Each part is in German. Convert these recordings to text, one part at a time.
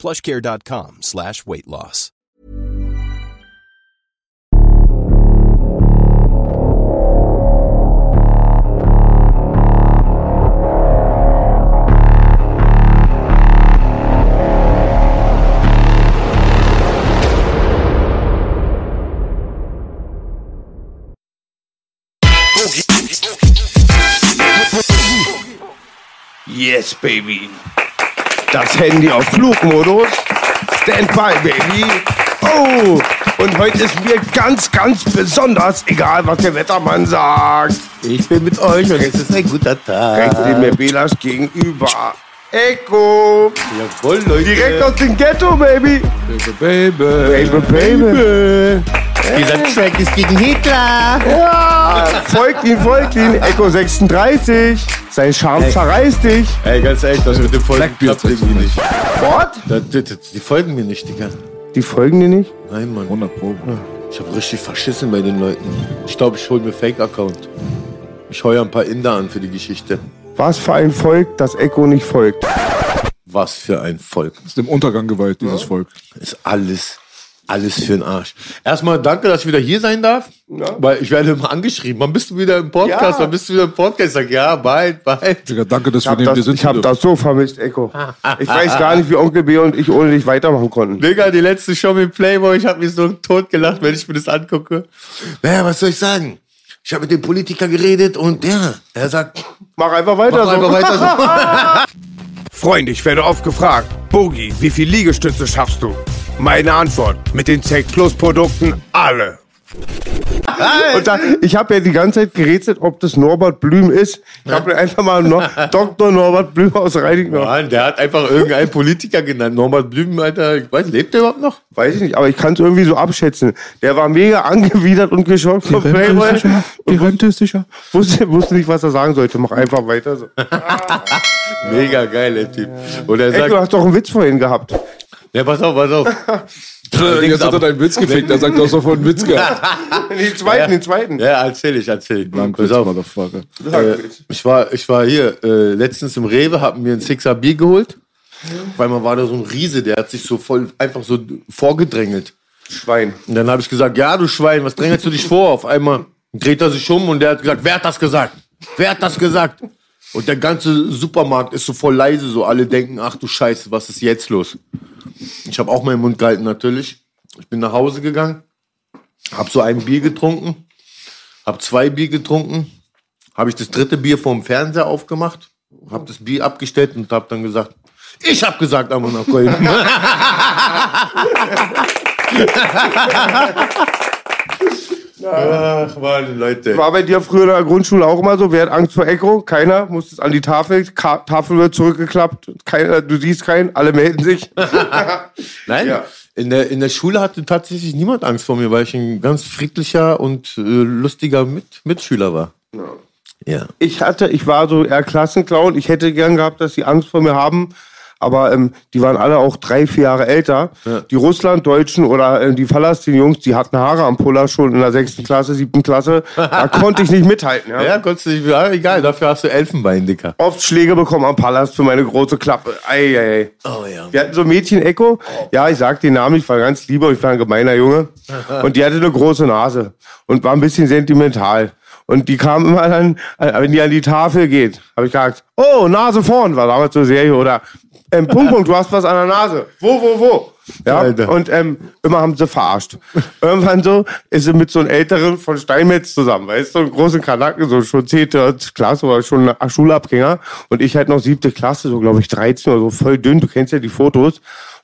plushcare.com slash weight loss. Yes, baby. Das Handy auf Flugmodus. Standby, baby. Oh, und heute ist mir ganz, ganz besonders egal, was der Wettermann sagt. Ich bin mit euch und es ist ein guter Rechts Tag. neben mir Belas gegenüber. Echo. Jawohl, Leute. Direkt aus dem Ghetto, baby. Baby, Baby, baby. Dieser Track ist gegen Hitler. Ja, folgt ihm, folgt ihm. Echo 36. Sein Charme zerreißt dich. Ey, ganz ehrlich, das mit dem Folgen klappt irgendwie nicht. What? Das, das, das, die folgen mir nicht, Digga. Die folgen dir nicht? Nein, Mann. 100 Pro. Ich hab richtig verschissen bei den Leuten. Ich glaube, ich hol mir Fake-Account. Ich heuer ein paar Inder an für die Geschichte. Was für ein Volk, das Echo nicht folgt. Was für ein Volk. Ist dem Untergang geweiht, dieses Volk. Ist alles, alles für den Arsch. Erstmal danke, dass ich wieder hier sein darf. Weil ich werde immer angeschrieben. Wann bist du wieder im Podcast? Ja. Wann bist du wieder im Podcast? Ich sag, ja, bald, bald. Digga, danke, dass Ich wir habe neben dir das, sitzen ich hab dürfen. das so vermisst, Echo. Ich weiß gar nicht, wie Onkel B und ich ohne dich weitermachen konnten. Digga, die letzte Show mit Playboy, ich habe mich so tot gelacht, wenn ich mir das angucke. Naja, was soll ich sagen? Ich habe mit dem Politiker geredet und ja, er sagt, Mach einfach weiter mach so. einfach weiter so. Freunde, ich werde oft gefragt, Bogi, wie viel Liegestütze schaffst du? Meine Antwort, mit den Tech Plus Produkten alle. Und da, ich habe ja die ganze Zeit gerätselt, ob das Norbert Blüm ist. Ich habe mir einfach mal Nor Dr. Norbert Blüm aus Reinickendorf. Mann, der hat einfach irgendeinen Politiker genannt. Norbert Blüm, Alter, ich weiß, lebt der überhaupt noch? Weiß ich nicht, aber ich kann es irgendwie so abschätzen. Der war mega angewidert und geschockt vom Playboy. Die Rente ist sicher. Wusste, wusste nicht, was er sagen sollte. Mach einfach weiter so. Mega geil, der Typ. Und er Ey, du sagt, hast doch einen Witz vorhin gehabt. ja, pass auf, pass auf. Jetzt hat er deinen Witz gefickt, er sagt, du hast doch vorhin einen Witz gehabt. Den zweiten, den zweiten. Ja, erzähl ich, erzähl ich. Pass Langwitz, auf. Motherfucker. Äh, ich war, ich war hier äh, letztens im Rewe, hab mir ein Sixer Bier geholt. Weil man war da so ein Riese, der hat sich so voll einfach so vorgedrängelt. Schwein. Und dann habe ich gesagt, ja, du Schwein, was drängelst du dich vor? Auf einmal dreht er sich um und der hat gesagt, wer hat das gesagt? Wer hat das gesagt? Und der ganze Supermarkt ist so voll leise, so alle denken, ach du Scheiße, was ist jetzt los? Ich habe auch meinen Mund gehalten natürlich. Ich bin nach Hause gegangen, habe so ein Bier getrunken, habe zwei Bier getrunken, habe ich das dritte Bier vorm Fernseher aufgemacht, habe das Bier abgestellt und habe dann gesagt, ich habe gesagt, Amon Köln. Ach man, Leute. War bei dir früher in der Grundschule auch immer so? Wer hat Angst vor Echo? Keiner. Musstest an die Tafel. Ka Tafel wird zurückgeklappt. Keiner, du siehst keinen. Alle melden sich. Nein, Ja. in, der, in der Schule hatte tatsächlich niemand Angst vor mir, weil ich ein ganz friedlicher und äh, lustiger Mit Mitschüler war. Ja. Ich hatte, ich war so eher Klassenclown. Ich hätte gern gehabt, dass sie Angst vor mir haben. Aber ähm, die waren alle auch drei, vier Jahre älter. Die Russlanddeutschen oder äh, die Palastin-Jungs, die hatten Haare am Puller schon in der sechsten Klasse, siebten Klasse. Da konnte ich nicht mithalten. Ja? Ja, konntest du nicht, ja, egal, dafür hast du Elfenbein, Dicker. Oft Schläge bekommen am Palast für meine große Klappe. Ei, ei, ei. Oh ja. Wir hatten so ein Mädchen, Echo. Ja, ich sag den Namen, ich war ganz lieber, ich war ein gemeiner Junge. Und die hatte eine große Nase und war ein bisschen sentimental. Und die kam immer dann, äh, wenn die an die Tafel geht, habe ich gesagt, oh, Nase vorn, war damals so Serie. Oder, ähm, Punkt, Punkt, du hast was an der Nase. Wo, wo, wo? Ja, Alter. und ähm, immer haben sie verarscht. Irgendwann so ist sie mit so einem Älteren von Steinmetz zusammen, weißt du, so einen großen Kanaken, so schon zehnte Klasse oder schon ein Schulabgänger. Und ich halt noch siebte Klasse, so glaube ich 13 oder so, voll dünn, du kennst ja die Fotos.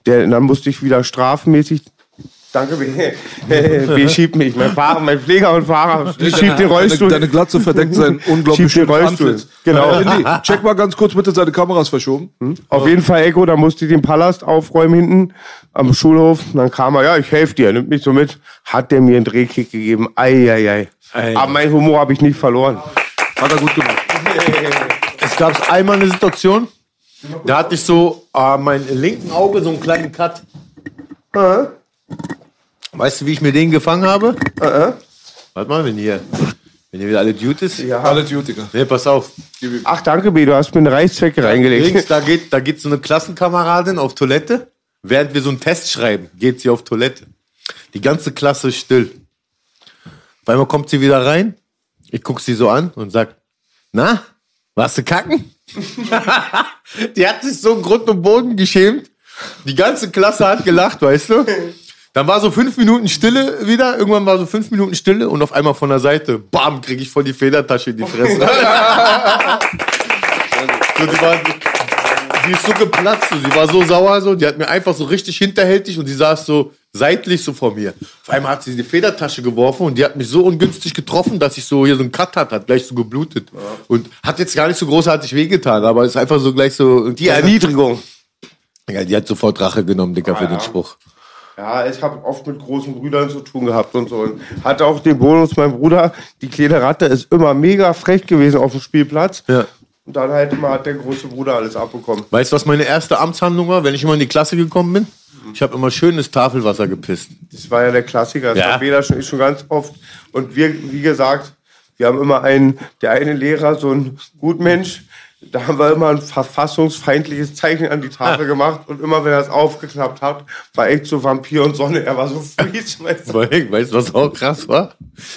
Der, dann musste ich wieder strafmäßig Danke. B schiebt mich. Mein Fahrer, mein Pfleger und Fahrer schiebt den Rollstuhl. Deine, deine Glatze verdeckt seinen unglaublich Schiebt den schönen Rollstuhl. Antlitz. Genau. Äh, Indy, check mal ganz kurz bitte, seine Kamera ist verschoben. Auf jeden Fall, Echo, da musste ich den Palast aufräumen hinten am Schulhof. Und dann kam er, ja, ich helfe dir, nimmt mich so mit. Hat der mir einen Drehkick gegeben. Eieiei. Ei. Aber mein Humor habe ich nicht verloren. Hat er gut gemacht. Es gab einmal eine Situation, da hatte ich so an meinem linken Auge so einen kleinen Cut. Weißt du, wie ich mir den gefangen habe? Warte mal, wenn hier, wenn hier wieder alle ist. Ja. Alle Duty-Digga. Nee, pass auf. Ach, danke, B, du hast mir eine Reißzwecke reingelegt. Links, da geht, da geht so eine Klassenkameradin auf Toilette. Während wir so einen Test schreiben, geht sie auf Toilette. Die ganze Klasse ist still. Auf einmal kommt sie wieder rein. Ich guck sie so an und sag, na, warst du kacken? die hat sich so Grund und Boden geschämt. Die ganze Klasse hat gelacht, weißt du? Dann war so fünf Minuten Stille wieder. Irgendwann war so fünf Minuten Stille und auf einmal von der Seite, bam, krieg ich voll die Federtasche in die Fresse. so, die, war, die ist so geplatzt, so. sie war so sauer, so. die hat mir einfach so richtig hinterhältig und die saß so seitlich so vor mir. Auf einmal hat sie die Federtasche geworfen und die hat mich so ungünstig getroffen, dass ich so hier so einen Cut hat, hat gleich so geblutet. Und hat jetzt gar nicht so großartig wehgetan, aber ist einfach so gleich so. Die Erniedrigung. Ja, die hat sofort Rache genommen, Dicker, für ja. den Spruch. Ja, ich habe oft mit großen Brüdern zu tun gehabt und so. Und hatte auch den Bonus, mein Bruder, die kleine Ratte ist immer mega frech gewesen auf dem Spielplatz. Ja. Und dann halt immer hat der große Bruder alles abbekommen. Weißt du, was meine erste Amtshandlung war, wenn ich immer in die Klasse gekommen bin? Ich habe immer schönes Tafelwasser gepisst. Das war ja der Klassiker. Das Ja. hat Bela schon, schon ganz oft. Und wir, wie gesagt, wir haben immer einen, der eine Lehrer, so ein Gutmensch, da haben wir immer ein verfassungsfeindliches Zeichen an die Tafel gemacht. Und immer, wenn er es aufgeklappt hat, war echt so Vampir und Sonne. Er war so freeze. weißt du. Weißt was auch krass war?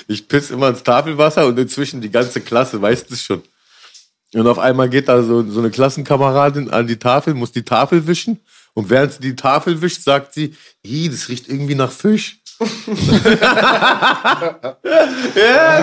Ich piss immer ins Tafelwasser und inzwischen die ganze Klasse weiß das schon. Und auf einmal geht da so, so eine Klassenkameradin an die Tafel, muss die Tafel wischen. Und während sie die Tafel wischt, sagt sie, das riecht irgendwie nach Fisch. Ja,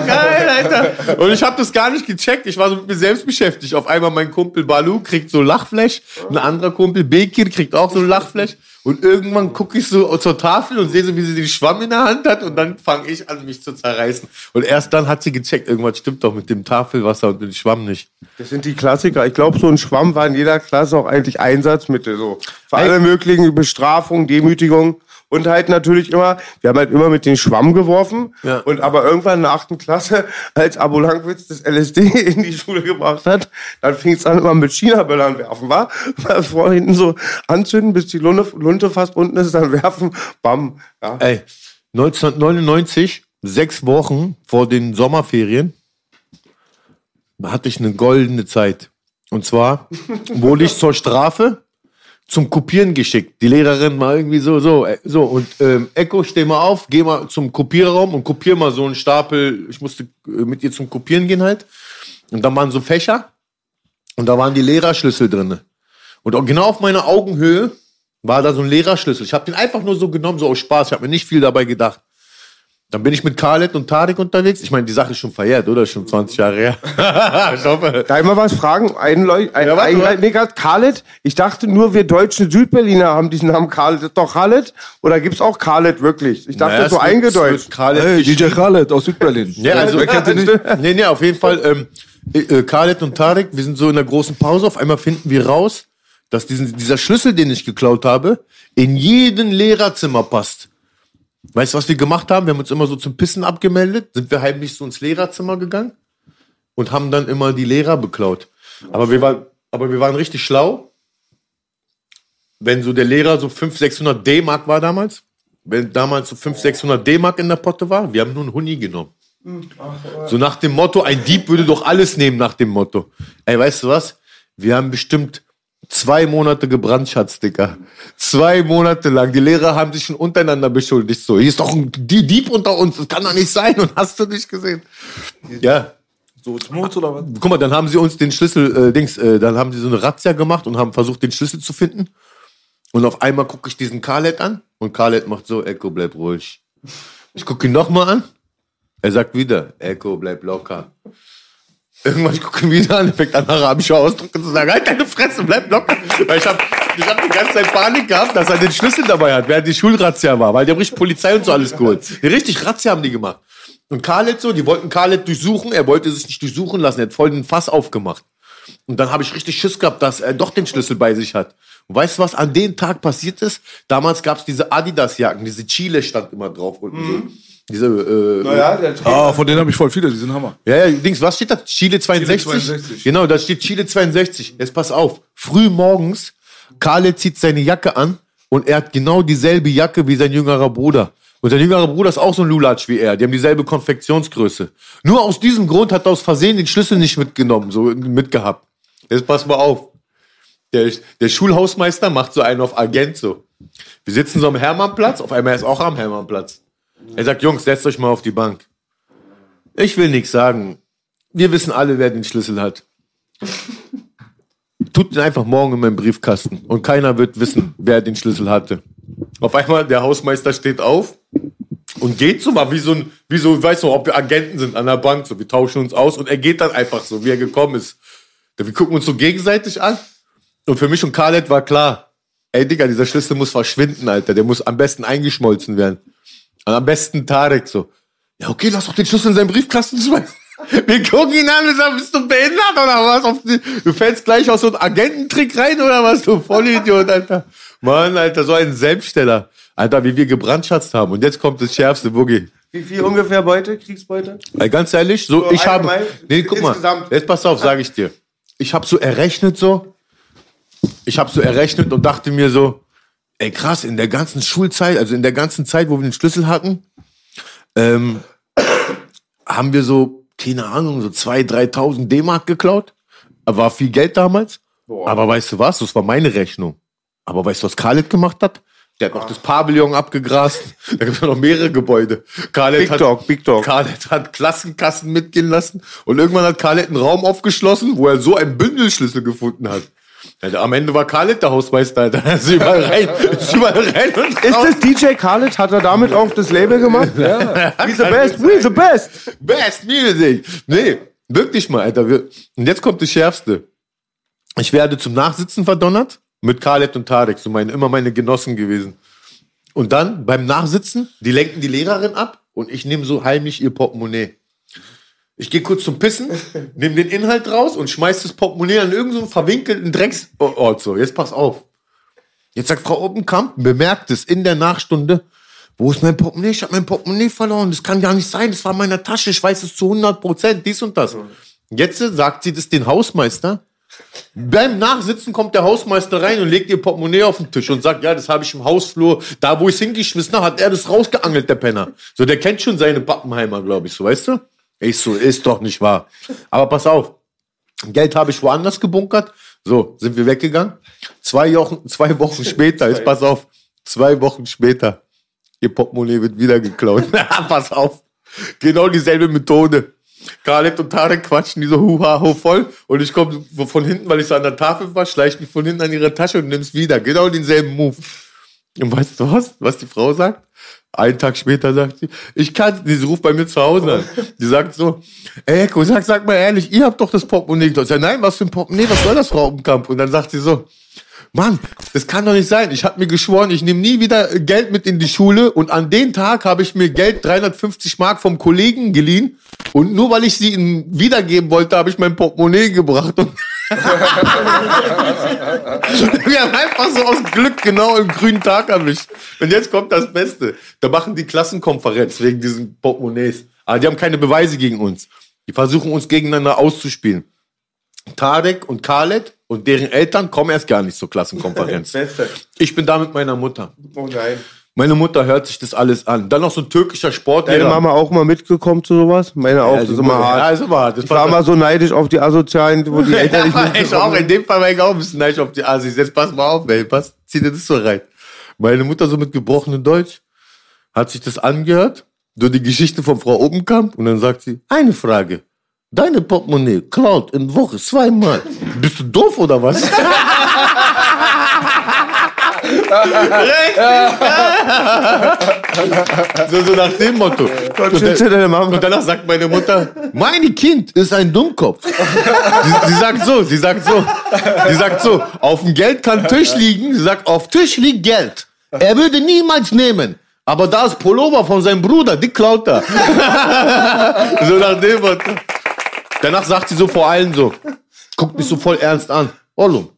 geil, Alter. Und ich habe das gar nicht gecheckt. Ich war so mit mir selbst beschäftigt. Auf einmal mein Kumpel Balu kriegt so Lachflash. Ein anderer Kumpel Bekir kriegt auch so Lachflash. Und irgendwann gucke ich so zur Tafel und sehe so, wie sie den Schwamm in der Hand hat. Und dann fange ich an, mich zu zerreißen. Und erst dann hat sie gecheckt, irgendwas stimmt doch mit dem Tafelwasser und dem Schwamm nicht. Das sind die Klassiker. Ich glaube, so ein Schwamm war in jeder Klasse auch eigentlich Einsatzmittel. So. Für alle möglichen Bestrafungen, Demütigungen. Und halt natürlich immer, wir haben halt immer mit den Schwamm geworfen. Ja. Und aber irgendwann in der achten Klasse, als Abo Langwitz das LSD in die Schule gebracht hat, dann fing es an immer mit China-Böllern werfen, war? Vor hinten so anzünden, bis die Lunte, Lunte fast unten ist, dann werfen, bam. Ja. Ey, 1999, sechs Wochen vor den Sommerferien, hatte ich eine goldene Zeit. Und zwar wurde ich zur Strafe zum Kopieren geschickt. Die Lehrerin mal irgendwie so, so, äh, so. Und ähm, Echo, steh mal auf, geh mal zum Kopierraum und kopier mal so einen Stapel. Ich musste äh, mit ihr zum Kopieren gehen halt. Und da waren so Fächer und da waren die Lehrerschlüssel drinne. Und genau auf meiner Augenhöhe war da so ein Lehrerschlüssel. Ich habe den einfach nur so genommen, so aus Spaß. Ich habe mir nicht viel dabei gedacht. Dann bin ich mit Khaled und Tarek unterwegs. Ich meine, die Sache ist schon verjährt, oder? Schon 20 Jahre her. ich hoffe. Darf ich mal was fragen? Ein Leu ein, Ja, warte ein, ein, nee, Khaled. Ich dachte nur, wir deutschen Südberliner haben diesen Namen Khaled. Ist doch Khaled? Oder gibt's auch Khaled wirklich? Ich dachte, Naja, so eingedeutscht. Khaled Hey, DJ. Khaled aus Südberlin. Ja, also, wer kennt den nicht? nee, nee, auf jeden Fall. Ähm, äh, Khaled und Tarek, wir sind so in der großen Pause. Auf einmal finden wir raus, dass diesen, dieser Schlüssel, den ich geklaut habe, in jeden Lehrerzimmer passt. Weißt du, was wir gemacht haben? Wir haben uns immer so zum Pissen abgemeldet, sind wir heimlich so ins Lehrerzimmer gegangen und haben dann immer die Lehrer beklaut. Aber wir waren, aber wir waren richtig schlau. Wenn so der Lehrer so 500, 600 D-Mark war damals, wenn damals so 500, 600 D-Mark in der Potte war, wir haben nur einen Huni genommen. So nach dem Motto, ein Dieb würde doch alles nehmen nach dem Motto. Ey, weißt du was? Wir haben bestimmt zwei Monate gebrandschatzt, Dicker. Zwei Monate lang. Die Lehrer haben sich schon untereinander beschuldigt. So, hier ist doch ein Die- Dieb unter uns. Das kann doch nicht sein. Und hast du nicht gesehen? Ja. So Smoot oder was? Guck mal, dann haben sie uns den Schlüssel, äh, Dings, äh, dann haben sie so eine Razzia gemacht und haben versucht, den Schlüssel zu finden. Und auf einmal gucke ich diesen Khaled an und Khaled macht so, Echo, bleib ruhig. Ich gucke ihn nochmal an. Er sagt wieder, Echo, bleib locker. Irgendwann ich gucke ihn wieder an, fängt an, arabische Ausdrücke zu sagen, halt deine Fresse, bleib locker. Weil ich habe Ich habe die ganze Zeit Panik gehabt, dass er den Schlüssel dabei hat, während die Schulrazzia war, weil die haben richtig Polizei und so alles geholt. Die richtig Razzia haben die gemacht. Und Khaled so, die wollten Khaled durchsuchen, er wollte sich nicht durchsuchen lassen, er hat voll den Fass aufgemacht. Und dann habe ich richtig Schiss gehabt, dass er doch den Schlüssel bei sich hat. Und weißt du, was an dem Tag passiert ist? Damals gab es diese Adidas-Jacken, diese Chile stand immer drauf unten so. Diese, äh, Naja, der Ah, von denen habe ich voll viele, die sind Hammer. ja, ja, Dings, was steht da? Chile 62? Chile 62. Genau, da steht Chile 62. Jetzt pass auf. Früh morgens, Khaled zieht seine Jacke an und er hat genau dieselbe Jacke wie sein jüngerer Bruder. Und sein jüngerer Bruder ist auch so ein Lulatsch wie er. Die haben dieselbe Konfektionsgröße. Nur aus diesem Grund hat er aus Versehen den Schlüssel nicht mitgenommen, so mitgehabt. Jetzt pass mal auf. Der, der Schulhausmeister macht so einen auf Agent so. Wir sitzen so am Hermannplatz, auf einmal ist er auch am Hermannplatz. Er sagt, Jungs, setzt euch mal auf die Bank. Ich will nichts sagen. Wir wissen alle, wer den Schlüssel hat. Tut ihn einfach morgen in meinen Briefkasten und keiner wird wissen, wer den Schlüssel hatte. Auf einmal, der Hausmeister steht auf und geht so mal wie so ein, wie so, weißt du, ob wir Agenten sind an der Bank, so, wir tauschen uns aus und er geht dann einfach so, wie er gekommen ist. Wir gucken uns so gegenseitig an und für mich und Khaled war klar, ey Digga, dieser Schlüssel muss verschwinden, Alter, der muss am besten eingeschmolzen werden. Und am besten Tarek so, ja okay, lass doch den Schlüssel in seinen Briefkasten schmeißen. Wir gucken ihn an und sagen, bist du behindert oder was? Du fällst gleich aus so einem Agententrick rein oder was? Du Vollidiot, Alter. Mann, Alter, so ein Selbststeller. Alter, wie wir gebrandschatzt haben. Und jetzt kommt das schärfste Boogie. Wie viel ungefähr Beute, Kriegsbeute? Ganz ehrlich, so, So ich habe. Nee, guck mal. Insgesamt? Jetzt pass auf, sage ich dir. Ich habe so errechnet so. Ich habe so errechnet und dachte mir so, ey krass, in der ganzen Schulzeit, also in der ganzen Zeit, wo wir den Schlüssel hatten, ähm, haben wir so, keine Ahnung, so 2.000, 3.000 D-Mark geklaut. War viel Geld damals. Aber weißt du was? Das war meine Rechnung. Aber weißt du, was Khaled gemacht hat? Der hat noch das Pavillon abgegrast. Da gibt es noch mehrere Gebäude. Khaled Big hat, Dog, Big Dog. Khaled hat Klassenkassen mitgehen lassen. Und irgendwann hat Khaled einen Raum aufgeschlossen, wo er so einen Bündelschlüssel gefunden hat. Alter, am Ende war Khaled der Hausmeister, Alter. Er ist überall rein, ist überall rein und Ist das DJ Khaled? Hat er damit auch das Label gemacht? Ja. We the best, we the best. Best Music. Nee, wirklich mal, Alter. Und jetzt kommt das Schärfste. Ich werde zum Nachsitzen verdonnert mit Khaled und Tarek, so meine, immer meine Genossen gewesen. Und dann beim Nachsitzen, die lenken die Lehrerin ab und ich nehme so heimlich ihr Portemonnaie. Ich gehe kurz zum Pissen, nehme den Inhalt raus und schmeiß das Portemonnaie an irgendeinen so verwinkelten Drecksort. So, jetzt pass auf. Jetzt sagt Frau Oppenkamp, bemerkt es in der Nachstunde, wo ist mein Portemonnaie? Ich habe mein Portemonnaie verloren. Das kann gar nicht sein. Das war in meiner Tasche. Ich weiß es zu 100 Prozent. Dies und das. Jetzt sagt sie das den Hausmeister. Beim Nachsitzen kommt der Hausmeister rein und legt ihr Portemonnaie auf den Tisch und sagt, ja, das habe ich im Hausflur, da wo ich hingeschmissen habe, hat er das rausgeangelt, der Penner. So, der kennt schon seine Pappenheimer, glaube ich, so, weißt du? Ich so, ist doch nicht wahr. Aber pass auf, Geld habe ich woanders gebunkert. So, sind wir weggegangen. Zwei Wochen, zwei Wochen später, jetzt pass auf, zwei Wochen später, ihr Portemonnaie wird wieder geklaut. pass auf. Genau dieselbe Methode. Khaled und Tarek quatschen die so huha ho voll und ich komme von hinten, weil ich so an der Tafel war, schleicht mich von hinten an ihre Tasche und nimm's wieder. Genau denselben Move. Und weißt du was? Was die Frau sagt? Einen Tag später sagt sie, ich kann, sie ruft bei mir zu Hause an. Die sagt so, ey, Eko, sag, sag mal ehrlich, ihr habt doch das Portemonnaie. Ich sag, nein, was für ein Portemonnaie, was soll das, Frau Oppenkamp? Und dann sagt sie so, Mann, das kann doch nicht sein. Ich habe mir geschworen, ich nehme nie wieder Geld mit in die Schule und an den Tag habe ich mir Geld 350 Mark vom Kollegen geliehen und nur weil ich sie ihm wiedergeben wollte, habe ich mein Portemonnaie gebracht und wir haben einfach so aus Glück genau im grünen Tag erwischt. Und jetzt kommt das Beste. Da machen die Klassenkonferenz wegen diesen Portemonnaies. Aber die haben keine Beweise gegen uns. Die versuchen uns gegeneinander auszuspielen. Tarek und Khaled und deren Eltern kommen erst gar nicht zur Klassenkonferenz. Beste. Ich bin da mit meiner Mutter. Oh nein. Meine Mutter hört sich das alles an. Dann noch so ein türkischer Deine Sportlehrer. Mama auch mal mitgekommen zu sowas? Meine auch, Ja, das ist immer hart. Ja, ist immer hart. Das Ich war immer so neidisch auf die Asozialen, wo die Eltern nicht ja, ich auch. In dem Fall war ich auch ein bisschen neidisch auf die Asis. Jetzt pass mal auf, ey. Pass, zieh dir das so rein. Meine Mutter so mit gebrochenem Deutsch hat sich das angehört. So die Geschichte von Frau Obenkamp. Und dann sagt sie, eine Frage. Deine Portemonnaie klaut in Woche zweimal. Bist du doof oder was? so, so nach dem Motto. Und, Mama. und danach sagt meine Mutter, mein Kind ist ein Dummkopf. sie, sie sagt so, sie sagt so, sie sagt so, auf dem Geld kann Tisch liegen. Sie sagt, auf Tisch liegt Geld. Er würde niemals nehmen. Aber da ist Pullover von seinem Bruder, die klaut er. so nach dem Motto. Danach sagt sie so vor allen so, guckt mich so voll ernst an. Ollum,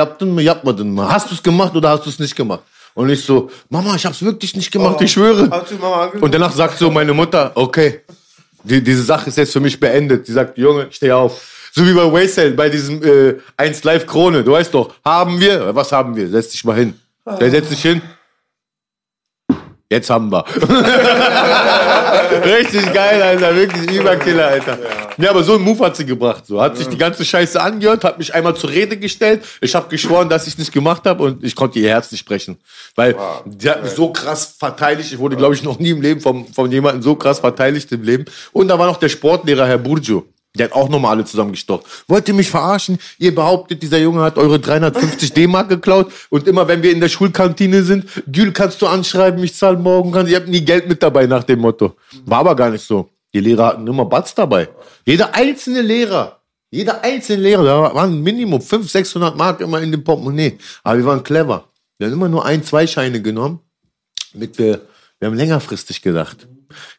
habt mal den mal. Hast du es gemacht oder hast du es nicht gemacht? Und ich so, Mama, ich hab's wirklich nicht gemacht, ich schwöre. Und danach sagt so meine Mutter, okay, die, diese Sache ist jetzt für mich beendet. Die sagt, Junge, steh auf. So wie bei Waysale, bei diesem äh, 1 Live Krone. Du weißt doch, haben wir? Was haben wir? Setz dich mal hin. Der setzt sich hin. Jetzt haben wir. Richtig geil, Alter. Wirklich Überkiller, Alter. Ja, aber so einen Move hat sie gebracht. So. Hat sich die ganze Scheiße angehört, hat mich einmal zur Rede gestellt. Ich habe geschworen, dass ich nicht gemacht habe und ich konnte ihr Herz nicht sprechen. Weil die hat mich so krass verteidigt. Ich wurde, glaube ich, noch nie im Leben von, von jemandem so krass verteidigt im Leben. Und da war noch der Sportlehrer, Herr Burjo. Der hat auch nochmal alle zusammengestocht. Wollt ihr mich verarschen? Ihr behauptet, dieser Junge hat eure 350 D-Mark geklaut und immer wenn wir in der Schulkantine sind, Gül, kannst du anschreiben, ich zahle morgen, kann, ihr habt nie Geld mit dabei nach dem Motto. War aber gar nicht so. Die Lehrer hatten immer Batz dabei. Jeder einzelne Lehrer, jeder einzelne Lehrer, da waren Minimum 500, 600 Mark immer in dem Portemonnaie. Aber wir waren clever. Wir haben immer nur ein, zwei Scheine genommen, damit wir, wir haben längerfristig gedacht.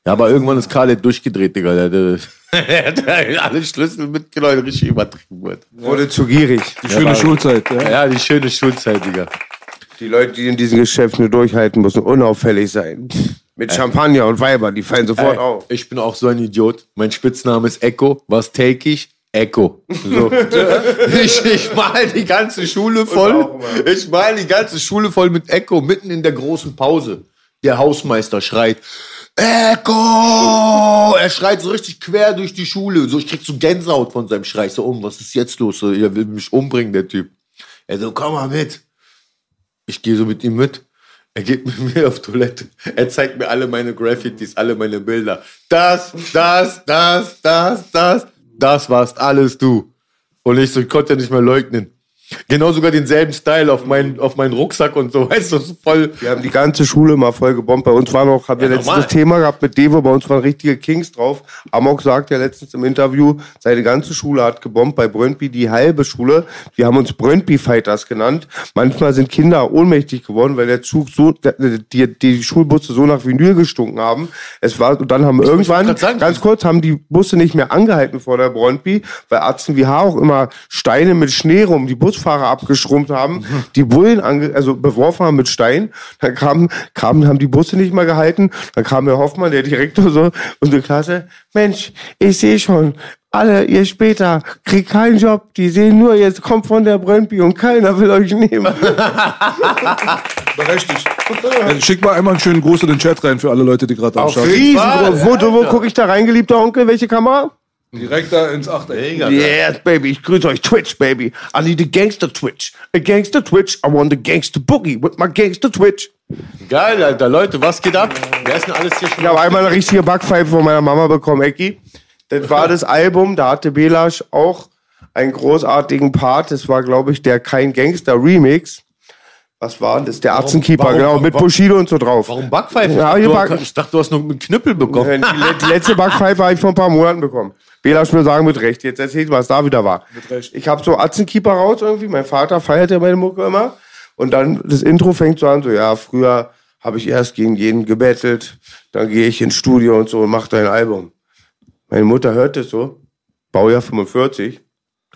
Ja, aber irgendwann ist Khaled durchgedreht, Digga. Der, der, der hat alle Schlüssel mitgenommen, richtig übertrieben wird. Wurde zu gierig. Die schöne Schulzeit. Ja. Ja, die schöne Schulzeit, Digga. Die Leute, die in diesem Geschäft nur durchhalten, müssen unauffällig sein. Mit Champagner und Weiber, die fallen sofort Ey, auf. ich bin auch so ein Idiot. Mein Spitzname ist Echo. Was take ich? Echo. So. ich, ich mal die ganze Schule voll. Ich mal die ganze Schule voll mit Echo, mitten in der großen Pause. Der Hausmeister schreit, Echo! Er schreit so richtig quer durch die Schule. So, ich krieg so Gänsehaut von seinem Schrei. So, um, was ist jetzt los? So, er will mich umbringen, der Typ. Er so, komm mal mit. Ich gehe so mit ihm mit. Er geht mit mir auf Toilette. Er zeigt mir alle meine Graffitis, alle meine Bilder. Das, das, das, das, das. Das warst alles du. Und ich so, ich konnte ja nicht mehr leugnen. Genau sogar denselben Style auf meinen, auf meinen Rucksack und so. Weißt du, voll. Wir haben die ganze Schule mal voll gebombt. Bei uns war noch, haben wir Ja, letztens normal. das Thema gehabt mit Devo, bei uns waren richtige Kings drauf. Amok sagt ja letztens im Interview, seine ganze Schule hat gebombt, bei Brøndby die halbe Schule. Wir haben uns Brøndby Fighters genannt. Manchmal sind Kinder ohnmächtig geworden, weil der Zug so, die, die Schulbusse so nach Vinyl gestunken haben. Es war, und dann haben irgendwann, grad sagen. ganz kurz, haben die Busse nicht mehr angehalten vor der Brøndby, weil Atzen wie Haar auch immer Steine mit Schnee rum, die Busfahrer abgeschrumpft haben, die Bullen also beworfen haben mit Stein. Dann kamen, kamen, haben die Busse nicht mehr gehalten. Dann kam der Hoffmann, der Direktor so, unsere Klasse, Mensch, ich sehe schon, alle ihr später kriegt keinen Job, die sehen nur, jetzt kommt von der Brøndby und keiner will euch nehmen. Berechtigt. Ja, schick mal einmal einen schönen Gruß in den Chat rein für alle Leute, die gerade am Start. Riesengroß. Wo, wo gucke ich da rein, geliebter Onkel? Welche Kamera? Direkt da ins Achteck. Yes, baby. Ich grüße euch. Twitch, baby. I need a gangster Twitch. A gangster Twitch. I want a gangster boogie with my gangster Twitch. Geil, Alter. Leute, was geht ab? Wer ist denn alles hier schon? Ich habe einmal eine richtige Backpfeife von meiner Mama bekommen, Ecki. Das war das Album, da hatte Belasch auch einen großartigen Part. Das war, glaube ich, der Kein Gangster Remix. Was war das? Der Arzenkeeper, warum- genau, mit warum- Bushido und so drauf. Warum Backpfeife? Ja, ich, du, ich dachte, du hast noch einen Knüppel bekommen. Die letzte Backpfeife habe ich vor ein paar Monaten bekommen. Belasch mir sagen mit Recht. Jetzt erzählt, was da wieder war. Recht. Ich habe so Atzenkeeper raus irgendwie. Mein Vater feiert ja meine Mucke immer. Und dann das Intro fängt so an, so ja, früher habe ich erst gegen jeden gebettelt, dann gehe ich ins Studio und so und mache dein Album. Meine Mutter hört das so, Baujahr 45,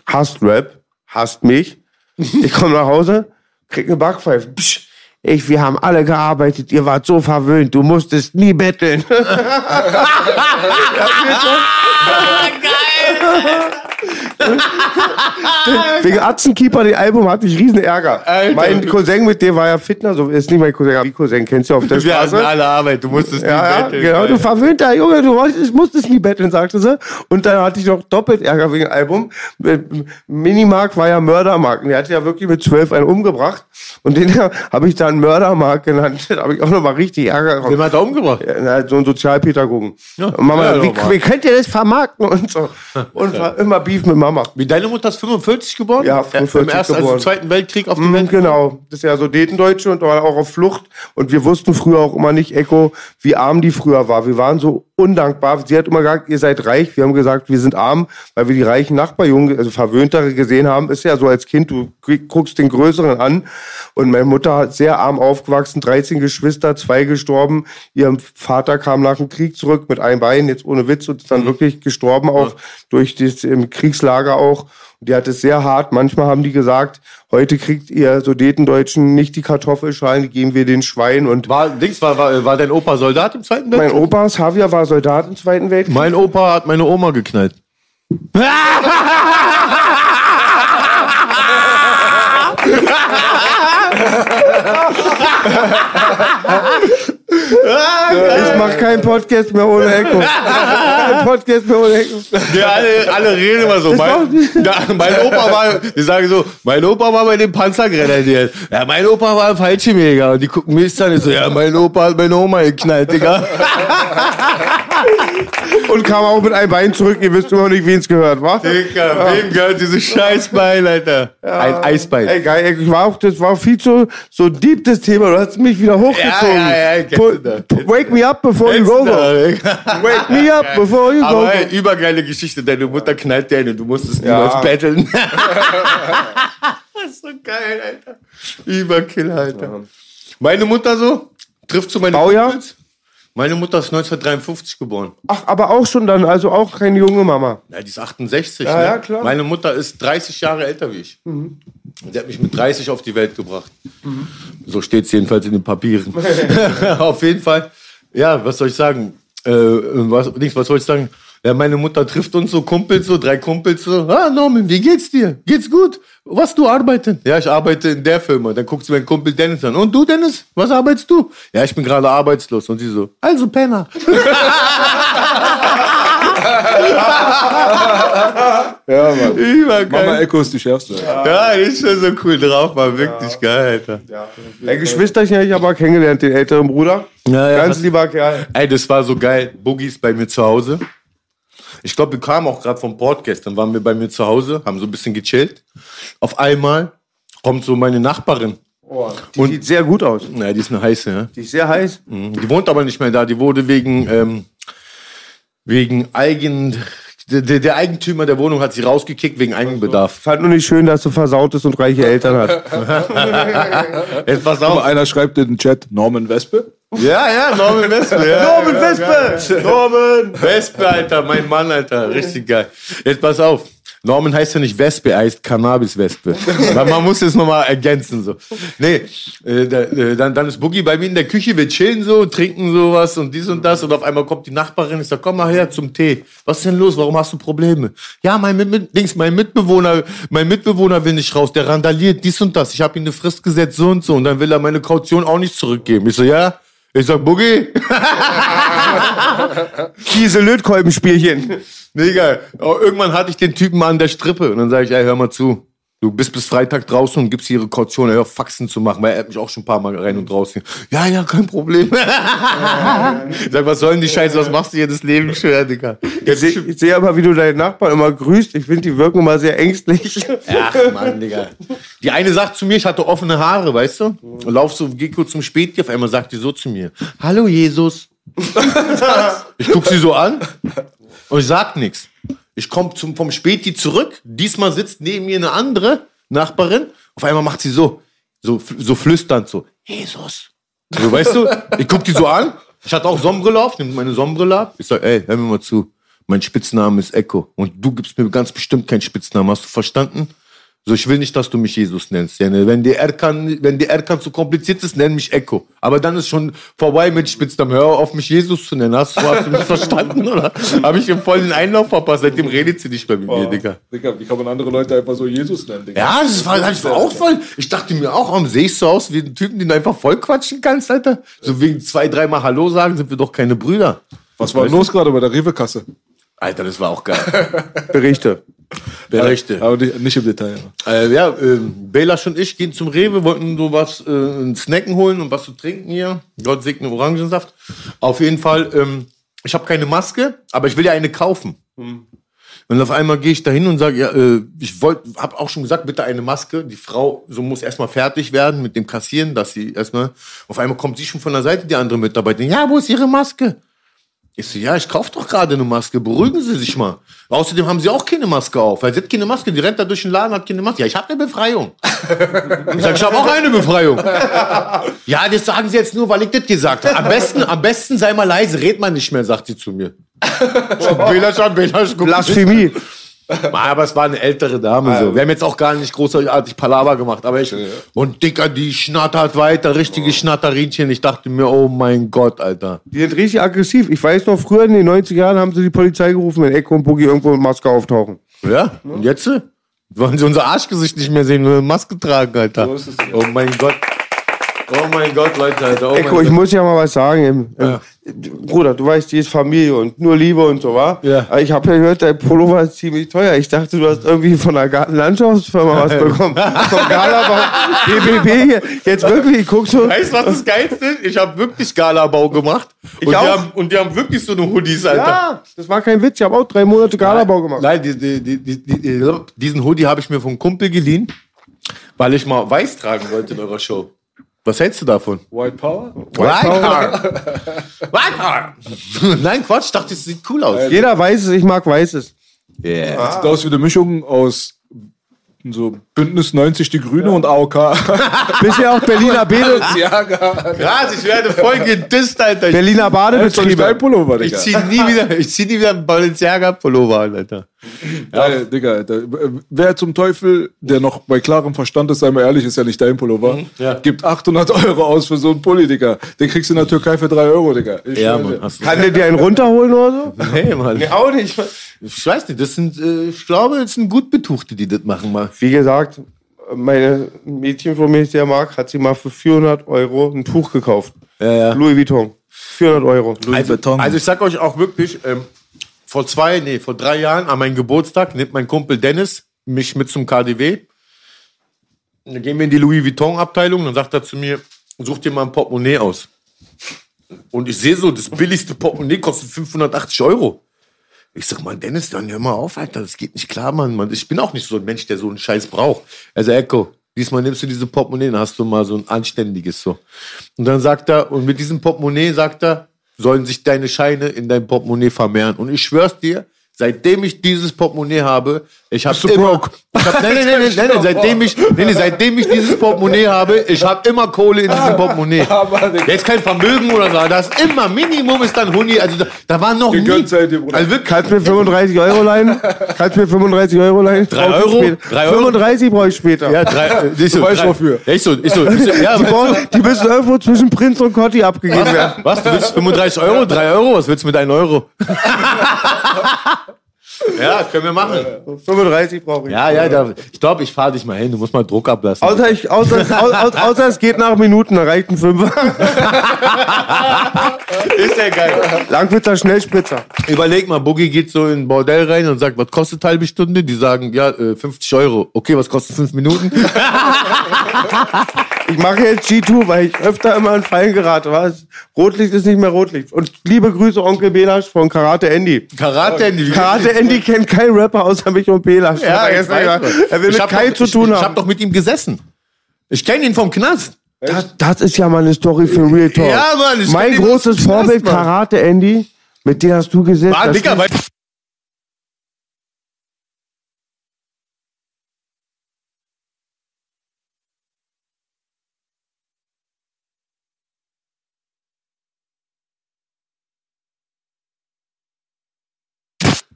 hasst Rap, hasst mich. Ich komme nach Hause, krieg eine Backpfeife. Psch, ich, wir haben alle gearbeitet, ihr wart so verwöhnt, du musstest nie betteln. Wegen Atzenkeeper, den Album hatte ich riesen Ärger. Alter. Mein Cousin mit dem war ja Fitner, so ist nicht mein Cousin, aber wie Cousin, kennst du auf der Wir hatten Straße? alle Arbeit, du musstest Ja, nicht ja, betteln. genau, du verwöhnter Junge, du musstest nie betteln, sagte sie. Und dann hatte ich noch doppelt Ärger wegen dem Album. Minimark war ja Mördermark. Und Der hat ja wirklich mit zwölf einen umgebracht. Und den habe ich dann Mördermark genannt. Da habe ich auch noch mal richtig Ärger Wen bekommen. hat er umgebracht? Ja, so ein Sozialpädagogen. Ja. Mama, Ja, wie, wie könnt ihr das vermarkten und so? und war immer Beef mit Mama. Wie deine Mutter ist 45 geboren? Ja, 45 Im Ersten, also geboren. im Zweiten Weltkrieg auf die Mhm, Welt. genau, das ist ja so Detendeutsche und war auch auf Flucht. Und wir wussten früher auch immer nicht, Echo, wie arm die früher war. Wir waren so undankbar. Sie hat immer gesagt, ihr seid reich. Wir haben gesagt, wir sind arm, weil wir die reichen Nachbarjungen, also Verwöhntere gesehen haben. Ist ja so als Kind, du guckst den Größeren an. Und meine Mutter hat sehr arm aufgewachsen, 13 Geschwister, zwei gestorben. Ihr Vater kam nach dem Krieg zurück mit einem Bein, jetzt ohne Witz, und ist dann wirklich gestorben, auch durch das im Kriegslager auch. Und die hat es sehr hart. Manchmal haben die gesagt, heute kriegt ihr Sudetendeutschen nicht die Kartoffelschalen, die geben wir den Schwein. Und War, Dings, war, war, war dein Opa Soldat im Zweiten mein Weltkrieg? Opa, Xavier, war Soldat im Zweiten Weltkrieg. Mein Opa hat meine Oma geknallt. Ich mache keinen Podcast mehr ohne Echo. Kein Podcast mehr ohne Echo. Ja, alle, alle reden immer so. Mein, ja, mein Opa war, die sagen so, mein Opa war bei den Panzergrenadieren. Ja, mein Opa war ein Fallschirmjäger. Und die gucken mich an und so, ja, mein Opa hat meine Oma geknallt, Digga. Und kam auch mit einem Bein zurück. Ihr wisst immer nicht, wen es gehört, wa? Digga, wem gehört dieses Scheißbein, Alter? Ein Eisbein. Ey, geil, ich war auch, das war viel zu so deep das Thema. Du hast mich wieder hochgezogen. Ja, ja, ja, kennst Wake me up before you go. go. Wake me up before you go. Aber go. ey, übergeile Geschichte. Deine Mutter knallt dir eine. Du musstest Ja. niemals betteln. das ist so geil, Alter. Überkill, Alter. Meine Mutter so, trifft zu meinen Baujahr? Kumpels. Meine Mutter ist 1953 geboren. Ach, aber auch schon dann, also auch keine junge Mama. Ja, die ist 68. Ja, ne? ja, klar. Mhm. Meine Mutter ist 30 Jahre älter wie ich. Die hat mich mit 30 auf die Welt gebracht. So steht es jedenfalls in den Papieren. auf jeden Fall. Ja, was soll ich sagen? Äh, was, nichts, was soll ich sagen? Ja, meine Mutter trifft uns so Kumpels, so drei Kumpels so. Ah, Norman, wie geht's dir? Geht's gut? Was du arbeiten? Ja, ich arbeite in der Firma. Dann guckt sie meinen Kumpel Dennis an. Und du, Dennis? Was arbeitest du? Ja, ich bin gerade arbeitslos. Und sie so, also Penner. Ja, Mann. Übergeil. Mama Echo ist die schärfste. Ja, die ist schon so cool drauf, war wirklich geil, Alter. Ein Geschwisterchen habe ich aber kennengelernt, den älteren Bruder. Ja, ja. Ganz lieber Kerl. Ey, das war so geil. Boogie ist bei mir zu Hause. Ich glaube, wir kamen auch gerade vom Podcast. Dann waren wir bei mir zu Hause, haben so ein bisschen gechillt. Auf einmal kommt so meine Nachbarin. Die sieht sehr gut aus. Ja, die ist eine heiße, ja. Die ist sehr heiß. Mhm. Die wohnt aber nicht mehr da. Die wurde wegen, ähm, wegen Eigen, der, der der Eigentümer der Wohnung hat sie rausgekickt wegen Eigenbedarf. Fand nur nicht schön, dass du versaut ist und reiche Eltern hat. Jetzt pass Aber auf. einer schreibt in den Chat Norman Wespe. Ja, ja, Norman Wespe. Ja, Norman Wespe! Norman! Wespe, Alter, mein Mann, Alter. Richtig geil. Jetzt pass auf. Norman heißt ja nicht Wespe, er heißt Cannabis-Wespe. Man muss es nochmal ergänzen, so. Nee, äh, da, äh, dann, dann ist Boogie bei mir in der Küche, wir chillen so, trinken sowas und dies und das und auf einmal kommt die Nachbarin, ich sag, komm mal her zum Tee. Was ist denn los? Warum hast du Probleme? Ja, mein, Mit Mit Dings, mein Mitbewohner, mein Mitbewohner will nicht raus, der randaliert dies und das. Ich habe ihm eine Frist gesetzt, so und so. Und dann will er meine Kaution auch nicht zurückgeben. Ich so, ja? Ich sag, Boogie, Diese Lötkolbenspielchen. Nee. Aber irgendwann hatte ich den Typen mal an der Strippe und dann sage ich, ey, hör mal zu. Du bist bis Freitag draußen und gibst ihre Kaution, hör Faxen zu machen, weil er hat mich auch schon ein paar Mal rein und draußen. Ja, ja, kein Problem. ich sag, was soll denn die Scheiße, was machst du hier das Leben schwer, Digga? Ich sehe ich seh aber, wie du deinen Nachbarn immer grüßt. Ich finde, die wirken immer sehr ängstlich. Ach, Mann, Digga. Die eine sagt zu mir, ich hatte offene Haare, weißt du? Und lauf so, geh kurz zum Späti, auf einmal sagt die so zu mir, Hallo Jesus. ich guck sie so an und ich sag nichts. Ich komme vom Späti zurück, diesmal sitzt neben mir eine andere Nachbarin, auf einmal macht sie so, so, so flüsternd so, Jesus. So, weißt du, ich guck die so an, ich hatte auch Sonnenbrille auf, nehme meine Sonnenbrille ab, ich sag, ey, hör mir mal zu, mein Spitzname ist Echo. Und du gibst mir ganz bestimmt keinen Spitznamen, hast du verstanden? So, ich will nicht, dass du mich Jesus nennst. Ja, ne? Wenn die Erkan, wenn die Erkan zu kompliziert ist, nenn mich Echo. Aber dann ist schon vorbei mit Spitznamen. Hör auf, mich Jesus zu nennen. Hast du, hast du mich verstanden, oder? Habe ich ihm voll den Einlauf verpasst. Seitdem redet sie nicht mehr mit mir, Digga. Digga, wie kann man andere Leute einfach so Jesus nennen, Digga? Ja, das war, das war auch voll. Ich dachte mir auch, warum sehe ich so aus wie ein Typen, den du einfach voll quatschen kannst, Alter? So wegen zwei, dreimal Hallo sagen, sind wir doch keine Brüder. Was war denn los gerade bei der Rewe-Kasse? Alter, das war auch geil. Berichte. Berichte. Aber nicht, nicht im Detail. Ja. Äh, ja, ähm, Belasch und ich gehen zum Rewe, wollten so was, äh, ein Snacken holen und was zu trinken hier. Gott segne Orangensaft. Auf jeden Fall, ähm, ich habe keine Maske, aber ich will ja eine kaufen. Und auf einmal gehe ich da hin und sage, ja, äh, ich wollte, habe auch schon gesagt, bitte eine Maske. Die Frau so muss erstmal fertig werden mit dem Kassieren, dass sie erstmal. Auf einmal kommt sie schon von der Seite, die andere Mitarbeiterin. Ja, wo ist Ihre Maske? Ich so, ja, ich kaufe doch gerade eine Maske. Beruhigen Sie sich mal. Außerdem haben Sie auch keine Maske auf. Weil sie hat keine Maske. Die rennt da durch den Laden, hat keine Maske. Ja, ich habe eine Befreiung. Ich sag, ich habe auch eine Befreiung. Ja, das sagen Sie jetzt nur, weil ich das gesagt habe. Am besten, am besten sei mal leise, red mal nicht mehr, sagt sie zu mir. Belasch, Belasch, guck Blasphemie. aber es war eine ältere Dame so. Wir haben jetzt auch gar nicht großartig Palaver gemacht, aber ich. Und Dicker, die schnattert weiter, richtige Schnatterinchen. Ich dachte mir, oh mein Gott, Alter. Die sind richtig aggressiv. Ich weiß noch, früher in den 90er Jahren haben sie die Polizei gerufen, wenn Echo und Boogie irgendwo mit Maske auftauchen. Ja, und jetzt? Wollen sie unser Arschgesicht nicht mehr sehen, nur eine Maske tragen, Alter. So es, ja. Oh mein Gott. Oh mein Gott, Leute, Alter. Oh Echo, ich muss ja mal was sagen. Im, im, Bruder, du weißt, die ist Familie und nur Liebe und so, wa? Ja. Aber ich habe ja gehört, dein Pullover ist ziemlich teuer. Ich dachte, du hast irgendwie von der Gartenlandschaftsfirma was bekommen. Vom Galabau, BBB hier. Jetzt wirklich, guckst du. Weißt du, was das Geilste ist? Ich habe wirklich Galabau gemacht. und, Die auch. haben, und die haben wirklich so eine Hoodies, Alter. Ja, das war kein Witz. Ich habe auch drei Monate Galabau gemacht. Nein, die, die, die, die, die, diesen Hoodie habe ich mir vom Kumpel geliehen, weil ich mal weiß tragen wollte in eurer Show. Was hältst du davon? White Power? White Power. White Power. Nein, Quatsch, ich dachte, es sieht cool aus. Jeder weiß es, ich mag Weißes. Yeah. Sieht aus wie eine Mischung aus so Bündnis 90 die Grüne und AOK. Bisher auch Berliner, Bade, ja, Krass, ich werde voll gedisst, Alter. Berliner Badebetriebe. Pullover, Ich Digga. zieh nie wieder, ich zieh nie wieder einen Balenciaga-Pullover an, Alter. Ja, Digga, Alter. Wer zum Teufel, der noch bei klarem Verstand ist, sei mal ehrlich, ist ja nicht dein Pullover, ja. gibt 800 Euro aus für so einen Pulli, Digga. Den kriegst du in der Türkei für 3 Euro, Digga. Ich Ja, Mann. dir. Hast du Kann der dir einen runterholen oder so? Nee, Mann. Nee, auch nicht. Ich weiß nicht, das sind, äh, ich glaube, das sind gut Betuchte, die das machen mal. Wie gesagt, meine Mädchen von mir, die er mag, hat sie mal für 400 Euro ein Tuch gekauft. Ja, ja. Louis Vuitton. 400 Euro. Also, also ich sag euch auch wirklich, ähm, vor zwei, nee, vor drei Jahren an meinem Geburtstag nimmt mein Kumpel Dennis mich mit zum KDW. Dann gehen wir in die Louis Vuitton Abteilung, dann sagt er zu mir, such dir mal ein Portemonnaie aus. Und ich sehe so, das billigste Portemonnaie kostet 580 Euro. Ich sag mal, Dennis, dann hör mal auf, Alter, das geht nicht klar, Mann. Mann. Ich bin auch nicht so ein Mensch, der so einen Scheiß braucht. Also, Echo, diesmal nimmst du diese Portemonnaie, dann hast du mal so ein anständiges so. Und dann sagt er, und mit diesem Portemonnaie sagt er, sollen sich deine Scheine in dein Portemonnaie vermehren. Und ich schwör's dir, seitdem ich dieses Portemonnaie habe, ich habe du immer, broke? ich hab, nein, nein, nein, nein, nein, nein, seitdem ich, nein, nein, seitdem ich dieses Portemonnaie habe, ich habe immer Kohle in diesem Portemonnaie. Aber, Digga. Jetzt kein Vermögen oder so, das ist immer Minimum ist dann Huni, also da, da war noch nie, seid ihr, Bruder. also wirklich, Kannst du mir 35 Euro leihen? Kannst du mir 35 Euro leihen? Drei Brauch ich Euro? später. Drei Euro? 35 brauche ich später. ja, drei, äh, ich so, Du weißt drei, wofür. Ich so, ich so, ich so ja, Die, brauchen, die müssen irgendwo zwischen Prinz und Cotti abgegeben werden. was, du willst 35 Euro, 3 Euro, was willst du mit 1 Euro? ja, können wir machen. 35 brauche ich. Ja, ja, da, ich glaube, ich fahre dich mal hin, du musst mal Druck ablassen. Außer, ich, außer, außer, außer es geht nach Minuten, dann reicht ein Fünfer. ist ja geil. Langwitzer Schnellspritzer. Überleg mal, Boogie geht so in ein Bordell rein und sagt, was kostet halbe Stunde? Die sagen, ja, äh, 50 Euro. Okay, was kostet 5 Minuten? Ich mache jetzt G2, weil ich öfter immer in Fallen gerate. Was? Rotlicht ist nicht mehr Rotlicht. Und liebe Grüße, Onkel Belasch von Karate Andy. Karate, Andy. Karate Andy kennt keinen Rapper außer mich und Belasch. Ja, er ich. Mann. er will Ich mit Kai doch- zu ich, tun Ich haben. hab doch mit ihm gesessen. Ich kenne ihn vom Knast. Das, das ist ja mal eine Story für Real Talk. Ja, Mann, ich mein großes Vorbild, Mann. Karate Andy, mit dem hast du gesessen. Digga,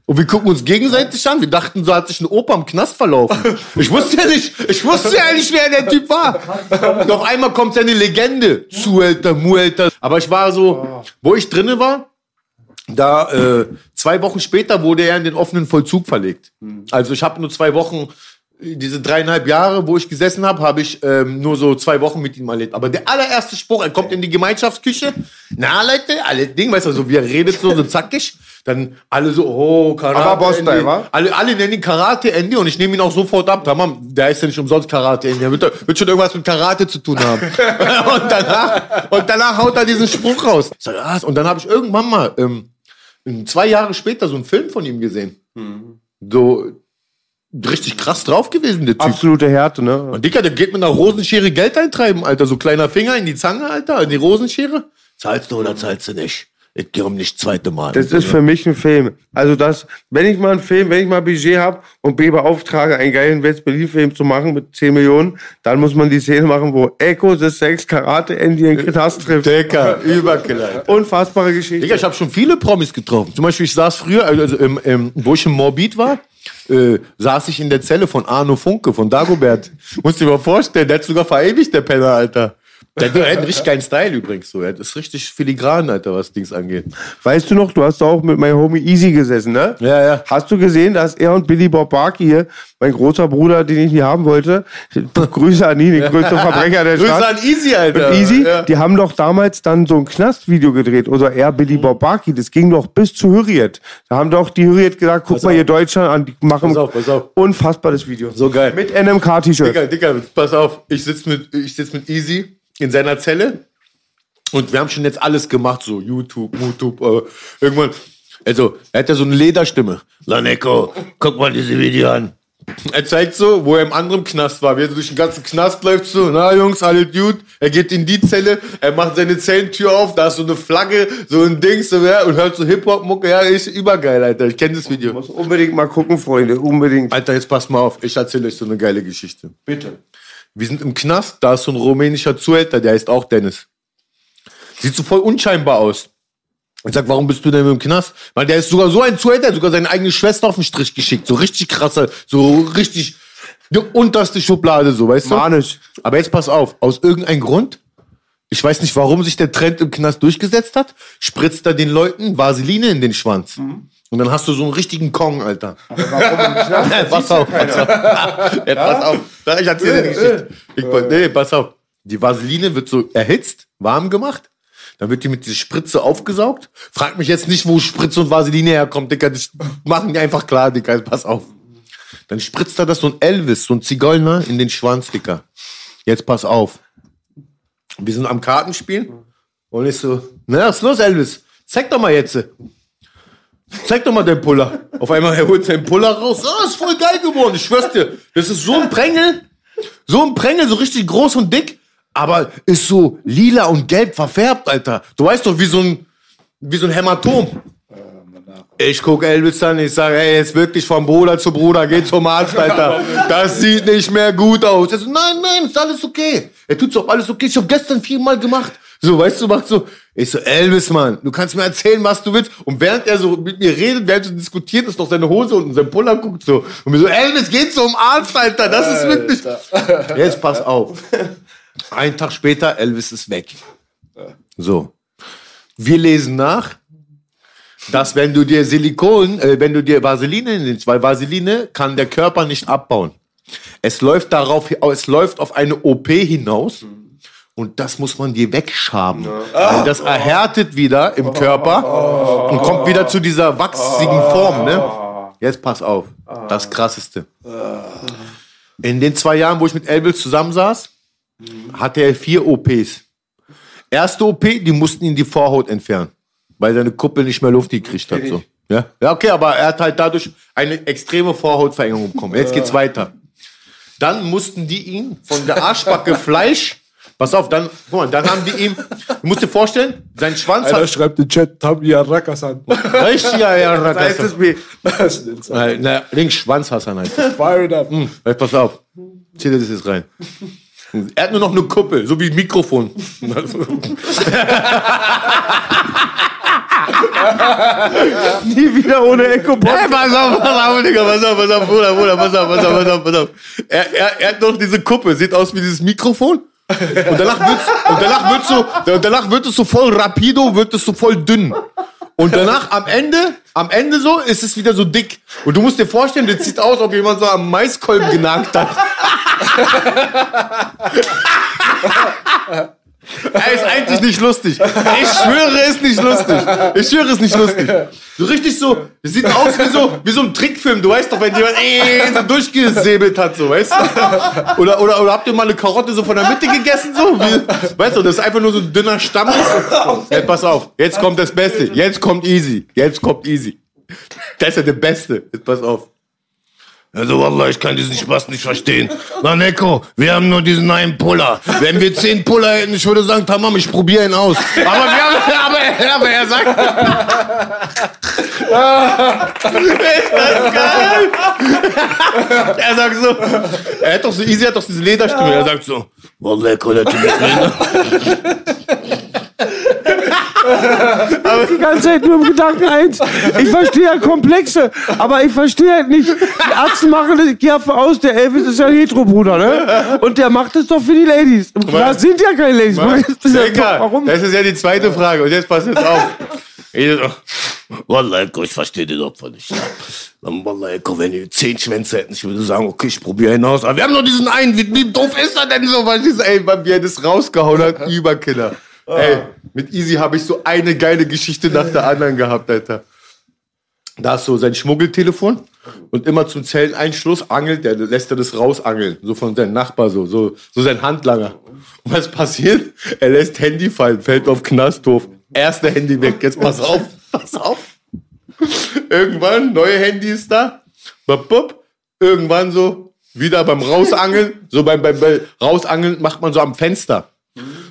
Und wir gucken uns gegenseitig an. Wir dachten, so hat sich ein Opa im Knast verlaufen. Ich wusste ja nicht, ich wusste ja nicht, wer der Typ war. Und auf einmal kommt seine Legende. Zuhälter, Muhälter. Aber ich war so, wo ich drinne war, da äh, zwei Wochen später wurde er in den offenen Vollzug verlegt. Also ich habe nur zwei Wochen, diese dreieinhalb Jahre, wo ich gesessen habe, habe ich ähm, nur so zwei Wochen mit ihm erlebt. Aber der allererste Spruch, er kommt in die Gemeinschaftsküche. Na Leute, alle Ding, weißt du, so wie er redet so, so zackig. Dann alle so, oh, Karate Aber Boss-Style, Andy. wa? Alle, alle nennen ihn Karate Andy und ich nehme ihn auch sofort ab. Tamam, der ist ja nicht umsonst Karate Andy. Der wird, wird schon irgendwas mit Karate zu tun haben. und, danach, und danach haut er diesen Spruch raus. Und dann habe ich irgendwann mal, ähm, zwei Jahre später, so einen Film von ihm gesehen. so richtig krass drauf gewesen, der Typ. Absolute Härte, ne? Und Dicker, der geht mit einer Rosenschere Geld eintreiben, Alter. So kleiner Finger in die Zange, Alter, in die Rosenschere. Zahlst du oder zahlst du nicht? Ich gehe um nicht zweite Mal. Das ist für mich ein Film. Also das, wenn ich mal einen Film, wenn ich mal Budget habe und B beauftrage, einen geilen West-Berlin-Film zu machen mit 10 Millionen, dann muss man die Szene machen, wo Echo the Sex Karate Andy in Knast trifft. Dicker, Überkiller. Unfassbare Geschichte. Digga, ich habe schon viele Promis getroffen. Zum Beispiel, ich saß früher, also im, im, wo ich im Morbid war, äh, saß ich in der Zelle von Arno Funke, von Dagobert. Musst dir mal vorstellen, der hat sogar verewigt, der Penner, Alter. Der hat einen richtig geilen Style übrigens so. Er ist richtig filigran, Alter, was Dings angeht. Weißt du noch, du hast auch mit meinem Homie Easy gesessen, ne? Ja, ja. Hast du gesehen, dass er und Billy Bob Barky hier, mein großer Bruder, den ich nie haben wollte, Grüße an ihn, den größten Verbrecher der Grüße Stadt. an Easy, Alter. Und Easy, Ja. die haben doch damals dann so ein Knastvideo gedreht, oder er, Billy Bob Barky, das ging doch bis zu Hürriyet. Da haben doch die Hürriyet gesagt, guck mal hier Deutschland an, die machen Pass auf, pass auf. unfassbares Video. So geil. Mit NMK-T-Shirt. Digga, Digga, pass auf. Ich sitze mit, ich sitz mit Easy in seiner Zelle und wir haben schon jetzt alles gemacht, so YouTube, YouTube, äh, irgendwann. Also, er hat ja so eine Lederstimme. Laneko, guck mal diese Video an. Er zeigt so, wo er im anderen Knast war. Wie er so durch den ganzen Knast läuft, so, na Jungs, alle Dude. Er geht in die Zelle, er macht seine Zellentür auf, da ist so eine Flagge, so ein Ding, so, ja, und hört so Hip-Hop-Mucke. Ja, ist übergeil, Alter. Ich kenne das Video. Muss unbedingt mal gucken, Freunde, unbedingt. Alter, jetzt passt mal auf. Ich erzähle euch so eine geile Geschichte. Bitte. Wir sind im Knast, da ist so ein rumänischer Zuhälter, der heißt auch Dennis. Sieht so voll unscheinbar aus. Ich sag, warum bist du denn im Knast? Weil der ist sogar so ein Zuhälter, sogar seine eigene Schwester auf den Strich geschickt. So richtig krasser, so richtig die unterste Schublade, so, weißt du? Manisch. Aber jetzt pass auf, aus irgendeinem Grund, ich weiß nicht, warum sich der Trend im Knast durchgesetzt hat, spritzt er den Leuten Vaseline in den Schwanz. Und dann hast du so einen richtigen Kong, Alter. pass auf, pass auf. Ja, pass auf. Ich erzähle dir die Geschichte. Ich, nee, pass auf. Die Vaseline wird so erhitzt, warm gemacht. Dann wird die mit dieser Spritze aufgesaugt. Frag mich jetzt nicht, wo Spritze und Vaseline herkommt, Dicker. Das machen die einfach klar, Dicker. Pass auf. Dann spritzt er das so ein Elvis, so ein Zigeuner in den Schwanz, Dicker. Jetzt pass auf. Wir sind am Kartenspielen. Und ich so, na, was ist los, Elvis? Zeig doch mal jetzt. Zeig doch mal deinen Puller. Auf einmal, er holt seinen Puller raus. Ah, ist voll geil geworden. Ich schwör's dir. Das ist so ein Prängel. So ein Prängel, so richtig groß und dick. Aber ist so lila und gelb verfärbt, Alter. Du weißt doch, wie so ein, wie so ein Hämatom. Ich guck Elvis an, ich sage, ey, jetzt wirklich vom Bruder zu Bruder, geh zum Arzt, Alter. Das sieht nicht mehr gut aus. Er so, nein, nein, ist alles okay. Er tut so, alles okay. Ich hab gestern viermal gemacht. So, weißt du, macht so. Ich so, Elvis, Mann, du kannst mir erzählen, was du willst. Und während er so mit mir redet, während wir diskutiert, ist doch seine Hose unten, sein Puller guckt so. Und mir so, Elvis, geh zum Arzt, Alter. Das ist wirklich. Jetzt pass auf. Einen Tag später, Elvis ist weg. So. Wir lesen nach, dass wenn du dir Silikon, äh, wenn du dir Vaseline nimmst, weil Vaseline kann der Körper nicht abbauen. Es läuft darauf, es läuft auf eine OP hinaus. Und das muss man dir wegschaben. Weil das erhärtet wieder im Körper und kommt wieder zu dieser wachsigen Form, ne? Jetzt pass auf. Das krasseste. In den zwei Jahren, wo ich mit Elvis zusammensaß, hatte er vier OPs. Erste OP, die mussten ihn die Vorhaut entfernen, weil seine Kuppel nicht mehr Luft gekriegt hat. So. Ja? ja, okay, aber er hat halt dadurch eine extreme Vorhautverengung bekommen. Jetzt geht's weiter. Dann mussten die ihn von der Arschbacke Fleisch, pass auf, dann, guck mal, dann haben die ihm, du musst dir vorstellen, sein Schwanz Einer hat, schreibt in Chat, Tabia Rakasan. richtig, ja, heißt es mir. Das ist insane. Äh, na, links Schwanz Hassan heißt das. Fire it up. Ey, pass auf. Zieh dir das jetzt rein. Er hat nur noch eine Kuppel, so wie ein Mikrofon. Nie wieder ohne Echo. Hey, pass auf, pass auf, Digga, pass auf, pass auf, Bruder, Bruder, pass auf, pass auf, pass auf, pass auf. Er, er, er hat noch diese Kuppe, sieht aus wie dieses Mikrofon. Und danach wird's, und danach wird's so, danach wird es so voll rapido, wird es so voll dünn. Und danach am Ende, am Ende so, ist es wieder so dick. Und du musst dir vorstellen, das sieht aus, ob jemand so am Maiskolben genagt hat. Er ist eigentlich nicht lustig. Ich schwöre, ist nicht lustig. Ich schwöre, ist nicht lustig. So richtig so, sieht aus wie so, wie so ein Trickfilm. Du weißt doch, wenn jemand äh, so durchgesäbelt hat, so, weißt du? Oder, oder, oder habt ihr mal eine Karotte so von der Mitte gegessen, so? Wie, weißt du, das ist einfach nur so ein dünner Stamm. Hey, pass auf, jetzt kommt das Beste. Jetzt kommt easy. Jetzt kommt easy. Das ist ja der Beste. Jetzt pass auf. Also Wallah, ich kann diesen Spaß nicht verstehen. Na Neko, wir haben nur diesen einen Puller. Wenn wir zehn Puller hätten, ich würde sagen, Tamam, ich probiere ihn aus. Aber, wir haben, aber, aber er sagt... ist das geil? Er sagt so, er hat doch so, Easy hat doch diese Lederstimme. Er sagt so, Wallah, der Typ ist behindert. die ganze Zeit nur im Gedanken eins. Ich verstehe ja Komplexe, aber ich verstehe halt nicht. Die Arzten machen das, ich gehe davon aus, der Elvis ist ja ein Hetero-Bruder, ne? Und der macht das doch für die Ladies. Und klar sind ja keine Ladies. Das ist ja Warum? Das ist ja die zweite Frage. Und jetzt passt jetzt auf. Wallah, Eko, ich verstehe den Opfer nicht. Ja. Wallah, Eko, wenn die zehn Schwänze hätten, ich würde sagen, okay, ich probiere hinaus. Aber wir haben nur diesen einen. Wie, wie doof ist er denn so? Weil ich ey, er das rausgehauen hat, Überkiller. Ey, mit Easy habe ich so eine geile Geschichte nach der anderen gehabt, Alter. Da ist so sein Schmuggeltelefon und immer zum Zelteinschluss angelt der, lässt er das rausangeln, so von seinem Nachbar, so, so, so sein Handlanger. Und was passiert? Er lässt Handy fallen, fällt auf Knasthof. Erste Handy weg, jetzt pass auf, pass auf. Irgendwann, neue Handy ist da, bup, bup. irgendwann so, wieder beim Rausangeln, so beim, beim, beim Rausangeln macht man so am Fenster.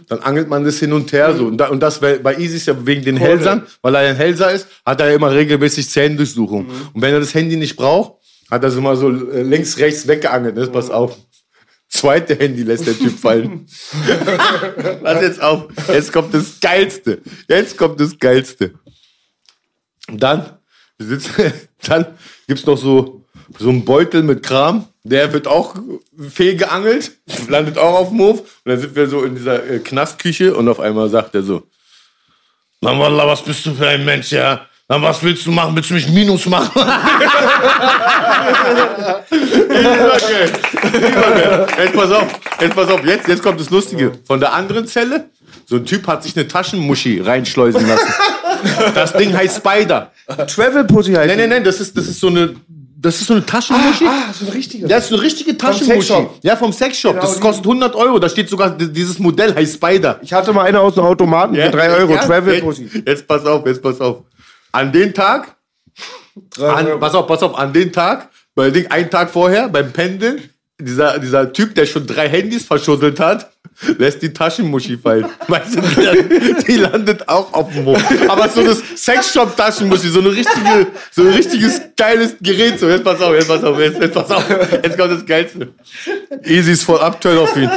Dann angelt man das hin und her so. Und, da, und das bei Easy ist ja wegen den Hälsern, weil er ein Hälser ist, hat er ja immer regelmäßig Zellendurchsuchung. Und wenn er das Handy nicht braucht, hat er es immer so äh, links, rechts weggeangelt. Das pass auf. Zweite Handy lässt der Typ fallen. Pass jetzt auf. Jetzt kommt das Geilste. Jetzt kommt das Geilste. Und dann, dann gibt's noch so, so einen Beutel mit Kram. Der wird auch fehlgeangelt, landet auch auf dem Hof. Und dann sind wir so in dieser äh, Knastküche und auf einmal sagt er so, na Wallah, was bist du für ein Mensch, ja? Na, was willst du machen? Willst du mich Minus machen? okay. Jetzt pass auf, jetzt pass auf, jetzt, jetzt kommt das Lustige. Von der anderen Zelle, so ein Typ hat sich eine Taschenmuschi reinschleusen lassen. Das Ding heißt Spider. Travel Pussy heißt Nein, nein, nein, das ist, das ist so eine, das ist so eine Taschenmuschi. Ah, so ein richtiger. Das ist eine richtige Taschenmuschi. Ja, vom Sexshop. das die- kostet 100 Euro. Da steht sogar, dieses Modell heißt Spider. Ich hatte mal eine aus dem Automaten für 3 Euro. Travel jetzt, Pussy. jetzt pass auf, jetzt pass auf. An den Tag, an, pass auf, pass auf, an den Tag, bei Ding, einen Tag vorher, beim Pendeln, dieser, dieser Typ, der schon drei Handys verschusselt hat, lässt die Taschenmuschi fallen. Weißt du, die, die landet auch auf dem Hof. Aber so das Sexshop-Taschenmuschi, so eine so ein richtiges geiles Gerät. So, jetzt pass auf, jetzt pass auf, jetzt, jetzt pass auf. Jetzt kommt das Geilste. Easy ist voll abturn auf ihn.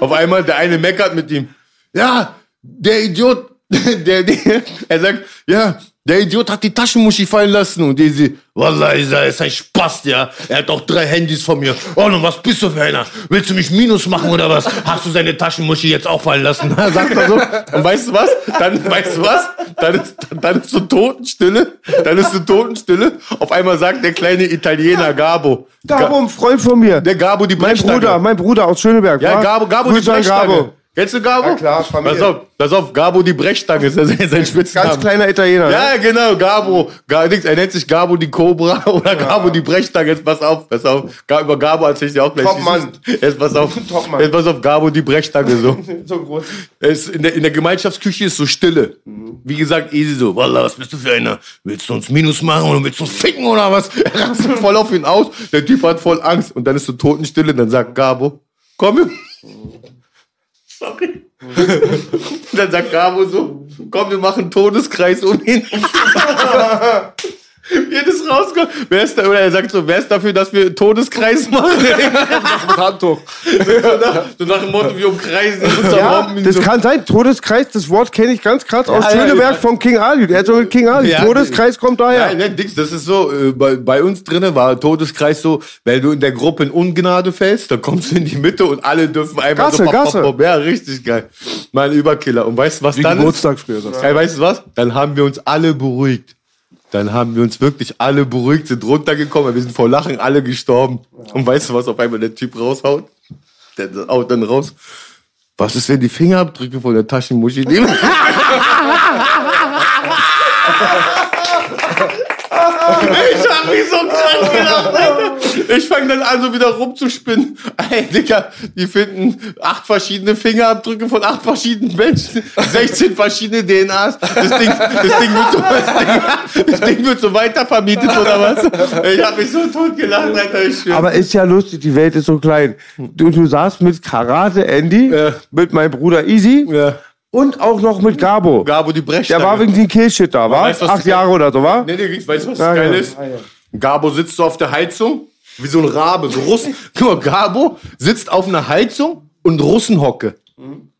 Auf einmal, der eine meckert mit ihm. Ja, der Idiot, der, der, er sagt, ja, der Idiot hat die Taschenmuschi fallen lassen. Und Easy, Wallah, ist ein Spaß, ja. Er hat auch drei Handys von mir. Oh, und was bist du für einer? Willst du mich Minus machen oder was? Hast du seine Taschenmuschi jetzt auch fallen lassen? Sagt er so. Und weißt du was? Dann, weißt du was? Dann ist, dann ist so Totenstille. Dann ist so Totenstille. Auf einmal sagt der kleine Italiener Gabo. Gabo, ein Freund von mir. Der Gabo, die mein Brechstange. Bruder, mein Bruder aus Schöneberg. Ja? Gabo, Gabo die Brechstange. Gabo. Kennst du Gabo? Ja, klar, Familie. Pass auf, pass auf, Gabo die Brechstange ist sein sein Spitzname. Ganz kleiner Italiener. ne? Ja, genau, Gabo. Ga- Dings, Er nennt sich Gabo die Cobra oder Gabo die Brechstange. Jetzt pass auf, pass auf. Über Gabo erzähl ich dir auch gleich. Top Mann. Jetzt pass auf. Top Mann. Jetzt pass auf, Gabo die Brechstange so. So groß. Es, in, der, in der Gemeinschaftsküche ist so Stille. Wie gesagt, easy so. Wallah, was bist du für einer? Willst du uns Minus machen oder willst du uns ficken oder was? Er rastet voll auf ihn aus. Der Typ hat voll Angst. Und dann ist so Totenstille. Dann sagt Gabo, komm. Sorry. dann sagt Gabo so, komm, wir machen Todeskreis um ihn. Wie das rauskommt. Wer ist da, oder er sagt so, wer ist dafür, dass wir einen Todeskreis machen? Mit Handtuch. so, nach, so nach dem Motto, wir umkreisen uns Ja, das so. kann sein. Todeskreis, das Wort kenne ich ganz krass aus Ja, ja, Schöneberg ja. von King Ali. Der hat so mit King Ali. Ja, Todeskreis kommt daher. Ja, Dings, das ist so, äh, bei, bei uns drinnen war Todeskreis so, wenn du in der Gruppe in Ungnade fällst, dann kommst du in die Mitte und alle dürfen einfach Gasse, so pop, Gasse. pop, pop. Ja, richtig geil. Mein Überkiller. Und weißt du, was Wie dann Geburtstag früher. ist? Ey, weißt du was? Dann haben wir uns alle beruhigt. Dann haben wir uns wirklich alle beruhigt, sind runtergekommen, wir sind vor Lachen alle gestorben. Und weißt du, was auf einmal der Typ raushaut? Der haut dann raus. Was ist, wenn die Fingerabdrücke von der Taschenmuschi nehmen? Ich hab mich so krank gelacht, Alter. Ich fange dann an, so wieder rumzuspinnen. Ey, Digga, die finden acht verschiedene Fingerabdrücke von acht verschiedenen Menschen, 16 verschiedene DNAs. Das Ding, das Ding, wird, so, das Ding, das Ding wird so weitervermietet oder was? Ich hab mich so tot gelacht, Alter. Ich schwör. Aber ist ja lustig, die Welt ist so klein. Du, du saßt mit Karate Andy, Ja. mit meinem Bruder Easy Ja. und auch noch mit Gabo. Gabo, die Brechstange. Der war wegen dem Killshit da, war? weißt Acht Jahre oder so, war? Nee, nee, weißt du, was Ja, geil ja. ist? Gabo sitzt so auf der Heizung, wie so ein Rabe, so Russen. Guck mal, Gabo sitzt auf einer Heizung und Russenhocke.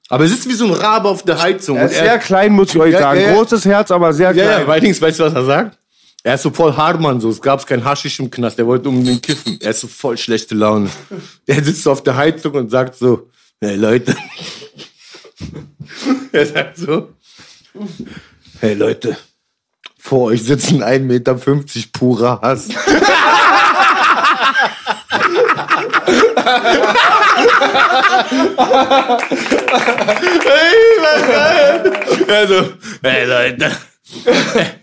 Aber er sitzt wie so ein Rabe auf der Heizung. Er ist sehr klein, muss ich euch Ja, sagen. ja, ja. Großes Herz, aber sehr ja, klein. ja, allerdings, weißt du, was er sagt? Er ist so voll Hartmann, so. Es gab kein Haschisch im Knast, er wollte um den Kiffen. Er ist so voll schlechte Laune. Er sitzt so auf der Heizung und sagt so, hey Leute. er sagt so, hey Leute, vor euch sitzen 1,50 Meter purer Hass. Hey. Also, hey Leute.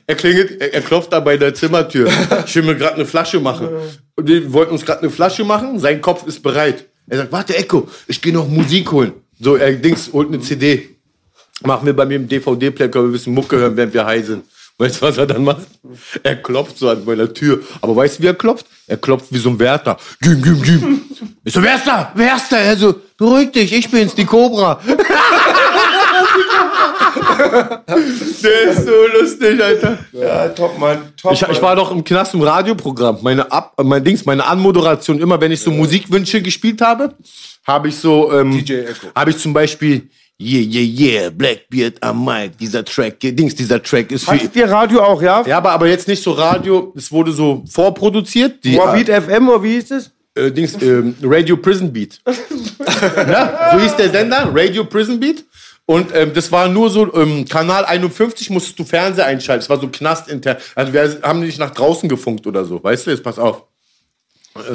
Er klingelt, er, er klopft da bei der Zimmertür. Ich will mir gerade eine Flasche machen. Und wir wollten uns gerade eine Flasche machen. Sein Kopf ist bereit. Er sagt, warte, Echo, ich gehe noch Musik holen. So, er Dings, holt eine CD. Machen wir bei mir im DVD-Player, können wir ein bisschen Mucke hören, während wir high sind. Weißt du, was er dann macht? Er klopft so an meiner Tür. Aber weißt du, wie er klopft? Er klopft wie so ein Wärter. Güm, güm, güm. Ich so, wer ist da? Wer ist da? Er so, beruhig dich, ich bin's, die Cobra. Der ist so lustig, Alter. Ja, top, Mann. Top, Ich, ich war doch im Knast im Radioprogramm. Meine Ab, mein Dings, meine Anmoderation. Immer wenn ich so Musikwünsche gespielt habe, habe ich so, ähm, DJ Echo. habe ich zum Beispiel Yeah, yeah, yeah, Blackbeard am Mic. Dieser Track, Dings, dieser Track ist für. Hattet ihr Radio auch, ja? Ja, aber, aber jetzt nicht so Radio. Es wurde so vorproduziert. Die, Moabit FM, oder wie hieß es? äh, Dings, ähm, Radio Prison Beat. ja, so hieß der Sender, Radio Prison Beat. Und ähm, das war nur so, ähm, Kanal 51 musstest du Fernseher einschalten. Es war so knastintern. Also wir haben nicht nach draußen gefunkt oder so. Weißt du, jetzt pass auf.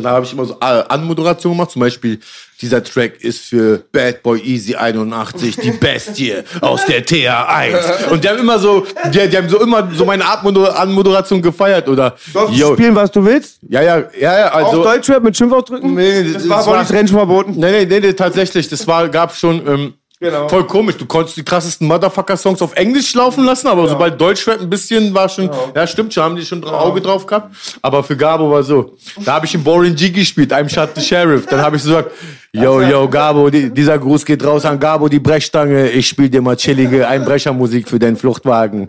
Da habe ich immer so äh, Anmoderation gemacht. Zum Beispiel, dieser Track ist für Bad Boy Easy 81, die Bestie aus der TA1. Und die haben immer so, die, die haben so immer so meine Anmoder- Anmoderation gefeiert. Oder, Darfst du spielen, was du willst? ja, ja, ja, ja, also. auch Deutschrap mit Schimpfausdrücken? Nee, nee, das, das war Boris Rentsch verboten. Nee, nee, nee, nee, tatsächlich. Das war, gab schon ähm, Genau. voll komisch. Du konntest die krassesten Motherfucker-Songs auf Englisch laufen lassen, aber sobald Deutschrap ein bisschen war schon, ja stimmt schon, haben die schon ein Auge drauf gehabt. Aber für Gabo war so. Da habe ich in Boring G gespielt, I'm Shot the Sheriff. Dann habe ich so gesagt, yo, yo, Gabo, die, dieser Gruß geht raus an Gabo, die Brechstange. Ich spiel dir mal chillige Einbrechermusik für deinen Fluchtwagen.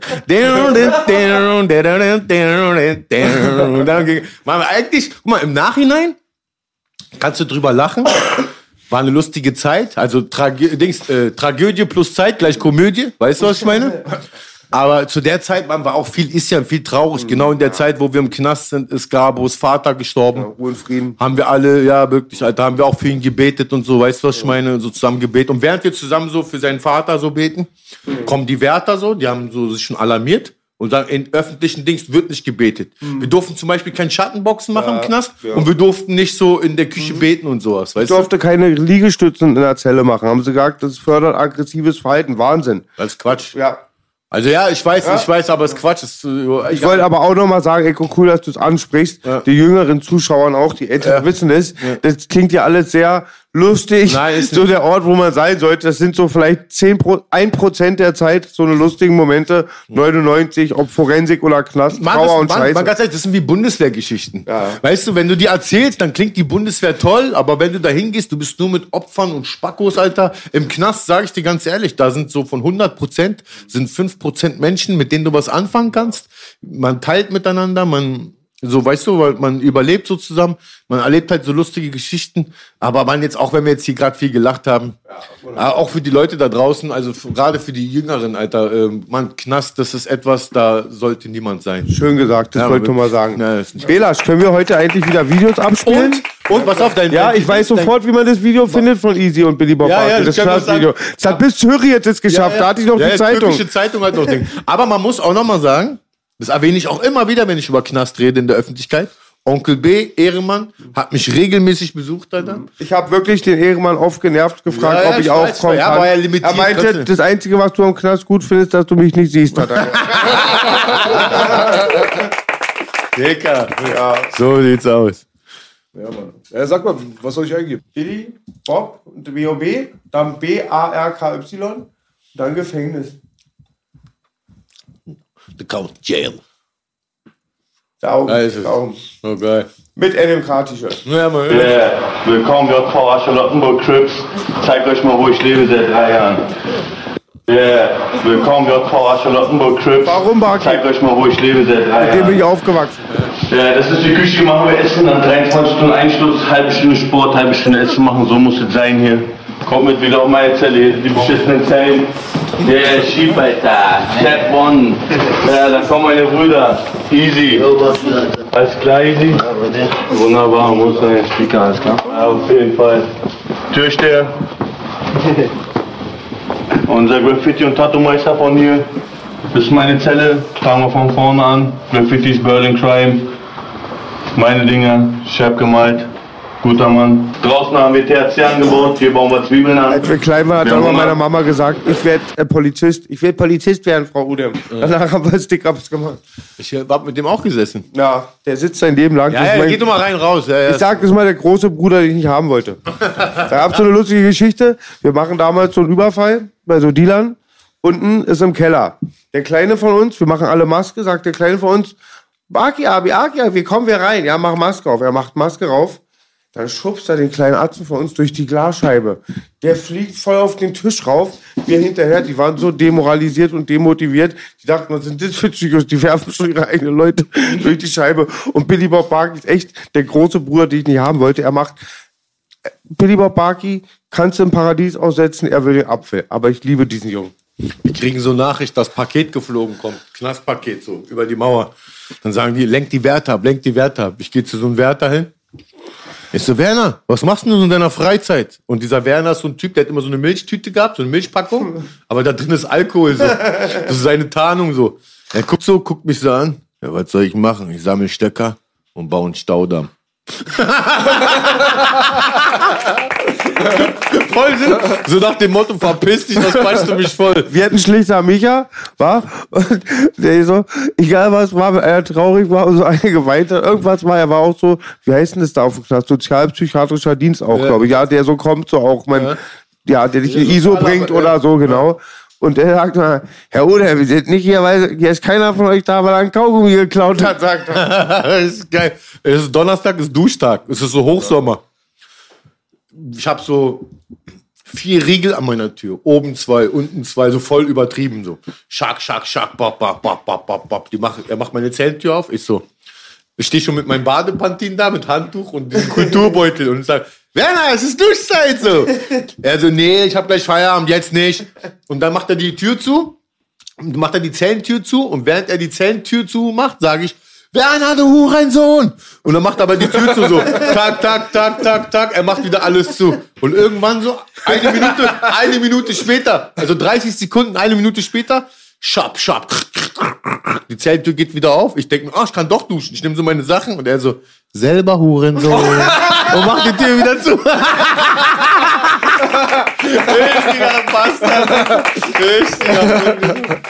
Dann ging- Mann, eigentlich, guck mal, im Nachhinein kannst du drüber lachen. War eine lustige Zeit. Also Tragö Dings, äh, Tragödie plus Zeit gleich Komödie. Weißt du, was ich meine? Aber zu der Zeit, man war auch viel, ist ja viel traurig. Genau in der Zeit, wo wir im Knast sind, ist Gabos Vater gestorben. Ruhe und Frieden. Haben wir alle, ja, wirklich, Alter, haben wir auch für ihn gebetet und so, weißt du, was ich meine? So zusammen gebetet. Und während wir zusammen so für seinen Vater so beten, kommen die Wärter so, die haben so sich schon alarmiert und sagen, in öffentlichen Dings wird nicht gebetet. Wir durften zum Beispiel kein Schattenboxen machen im Knast und wir durften nicht so in der Küche beten und sowas, weißt Ich du? durfte keine Liegestützen in der Zelle machen. Haben sie gesagt, das fördert aggressives Verhalten. Wahnsinn. Das ist Quatsch. Ja. Also ja, ich weiß, ich weiß, aber es ist Quatsch. Es, äh, Ich wollte aber auch nochmal sagen, Eko, cool, dass du es ansprichst. Die jüngeren Zuschauern auch, die Älteren wissen es. Das klingt ja alles sehr lustig. Nein, ist so der Ort, wo man sein sollte. Das sind so vielleicht 10 Pro, 1% der Zeit so eine lustigen Momente. 99, ob Forensik oder Knast, Mann, Trauer das, und Mann, Scheiße. Mann, ganz ehrlich, das sind wie Bundeswehrgeschichten. Ja. Weißt du, wenn du die erzählst, dann klingt die Bundeswehr toll, aber wenn du da hingehst, du bist nur mit Opfern und Spackos, Alter. Im Knast, sage ich dir ganz ehrlich, da sind so von 100 Prozent, sind 5 Prozent Menschen, mit denen du was anfangen kannst. Man teilt miteinander, man, so, weißt du, weil man überlebt so zusammen, man erlebt halt so lustige Geschichten, aber man jetzt, auch wenn wir jetzt hier gerade viel gelacht haben, äh, auch für die Leute da draußen, also gerade für die Jüngeren, Alter, ähm, man, Knast, das ist etwas, da sollte niemand sein. Schön gesagt, das Ja, wollte ich mal sagen. Ja, nicht- Belasch, können wir heute eigentlich wieder Videos abspielen? Und, und, pass auf, dein, Ja, ich weiß sofort, wie man das Video findet von Easy und Billy Bob Ja, ja, das das sagen. Das hat bis Zürich jetzt es geschafft, da hatte ich noch ja, die ja, Zeitung. Zeitung hat noch Ding. Aber man muss auch noch mal sagen, das erwähne ich auch immer wieder, wenn ich über Knast rede in der Öffentlichkeit. Onkel B, Ehrenmann, hat mich regelmäßig besucht, Alter. Ich habe wirklich den Ehrenmann oft genervt gefragt, Ja, ja, ob ich ich auch kommen ja, kann. war ja limitiert er meinte, trotzdem. das Einzige, was du am Knast gut findest, dass du mich nicht siehst. Hat er. Dicker. Ja. So sieht's aus. Ja, Mann. Ja, sag mal, was soll ich eingeben? Billy, Bob und BOB, dann B-A-R-K-Y, dann Gefängnis. The Count Jail. Daumen, Also. Daumen. Okay. Mit NMK-T-Shirt. Ja, mal. Yeah. Willkommen JV Charlottenburg Crips. Zeigt euch mal, wo ich lebe seit drei Jahren. Yeah. Willkommen JV Charlottenburg Crips. Warum, Barky? Zeigt euch mal, wo ich lebe seit drei Mit dem bin ich Jahren. aufgewachsen. Ja, das ist die Küche, hier machen wir Essen, dann 23 Stunden Einschluss, halbe Stunde Sport, halbe Stunde Essen machen, so muss es sein hier. Kommt mit wieder auf meine Zelle, die beschissenen Zellen. Yeah, Schieb, Alter. Step one. Ja, da kommen meine Brüder. Easy. Alles klar, easy? Wunderbar, muss sein. Speaker, alles klar? Ja, auf jeden Fall. Türsteher. Unser Graffiti- und Tattoo-Meister von hier. Das ist meine Zelle. Fangen wir von vorne an. Graffitis, Berlin Crime. Meine Dinger. Ich hab gemalt. Guter Mann. Draußen haben wir THC angebaut. Hier bauen wir Zwiebeln an. Als wir klein waren, hat Wir auch mal meiner Hunger. Mama gesagt, ich werde äh, Polizist. Ich will Polizist werden, Frau Udem. Danach haben wir Stick-Ups gemacht. Ich hab mit dem auch gesessen. Ja, der sitzt sein Leben lang. Ja, ja, mein- geht doch mal rein, raus. Ja, ja. Ich sag, das ist mal der große Bruder, den ich nicht haben wollte. Da gab's so eine lustige Geschichte. Wir machen damals so einen Überfall bei so Dealern. Unten ist im Keller. Der Kleine von uns, wir machen alle Maske, sagt der Kleine von uns, Baki, Abi, Aki, wie kommen wir rein? Ja, mach Maske auf. Er macht Maske rauf. Dann schubst er den kleinen Atzen von uns durch die Glasscheibe. Der fliegt voll auf den Tisch rauf. Wir hinterher, die waren so demoralisiert und demotiviert. Die dachten, was sind das für Psychos? Die werfen schon ihre eigenen Leute durch die Scheibe. Und Billy Bob Barky ist echt der große Bruder, den ich nicht haben wollte. Er macht Billy Bob Barky, kannst du im Paradies aussetzen, er will den Apfel. Aber ich liebe diesen Jungen. Wir kriegen so Nachricht, dass Paket geflogen kommt. Knastpaket so, über die Mauer. Dann sagen die, lenk die Werte ab, lenk die Werte ab. Ich gehe zu so einem Wärter hin. Ich so, Werner, was machst du denn in deiner Freizeit? Und dieser Werner ist so ein Typ, der hat immer so eine Milchtüte gehabt, so eine Milchpackung, aber da drin ist Alkohol so. Das ist seine Tarnung so. Er guckt so, guckt mich so an. Ja, was soll ich machen? Ich sammle Stöcker und baue einen Staudamm. Voll Sinn. So nach dem Motto, verpiss dich, das quatschst du mich voll. Wir hatten schlichter Micha, war, und der so, egal was war, er traurig war und so eine geweint hat, irgendwas war, er war auch so, wie heißt denn das da auf dem Knast? Sozialpsychiatrischer Dienst auch, Ja. glaube ich. Ja, der so kommt, so auch, mein, ja, der dich in ISO bringt ja. oder so, genau. Und er sagt mal, Herr Oder, wir sind nicht hier, weil hier ist keiner von euch da, weil er ein Kaugummi geklaut hat, sagt er. das ist geil. Es ist Donnerstag, ist Duschtag. Es ist so Hochsommer. Ich habe so vier Riegel an meiner Tür. Oben zwei, unten zwei, so voll übertrieben. So. Schack, schack, schack, bap, bap, bap, bap, bap. Die mach, er macht meine Zelttür auf. Ich so. Ich stehe schon mit meinem Badepantin da, mit Handtuch und diesem Kulturbeutel und sag, Werner, es ist Duschzeit so. Er so, nee, ich hab gleich Feierabend, jetzt nicht. Und dann macht er die Tür zu, und macht er die Zellentür zu und während er die Zellentür zu macht, sage ich, Werner, du Hurensohn! Und dann macht er aber die Tür zu so. Tak, tak, tak, tak, tak. Er macht wieder alles zu. Und irgendwann so, eine Minute, eine Minute später, also 30 Sekunden, eine Minute später, schap, schap. Die Zellentür geht wieder auf. Ich denke mir, ah, ich kann doch duschen. Ich nehme so meine Sachen und er so, selber Hurensohn. und macht die Tür wieder zu. Richtiger Bastard. Richtiger.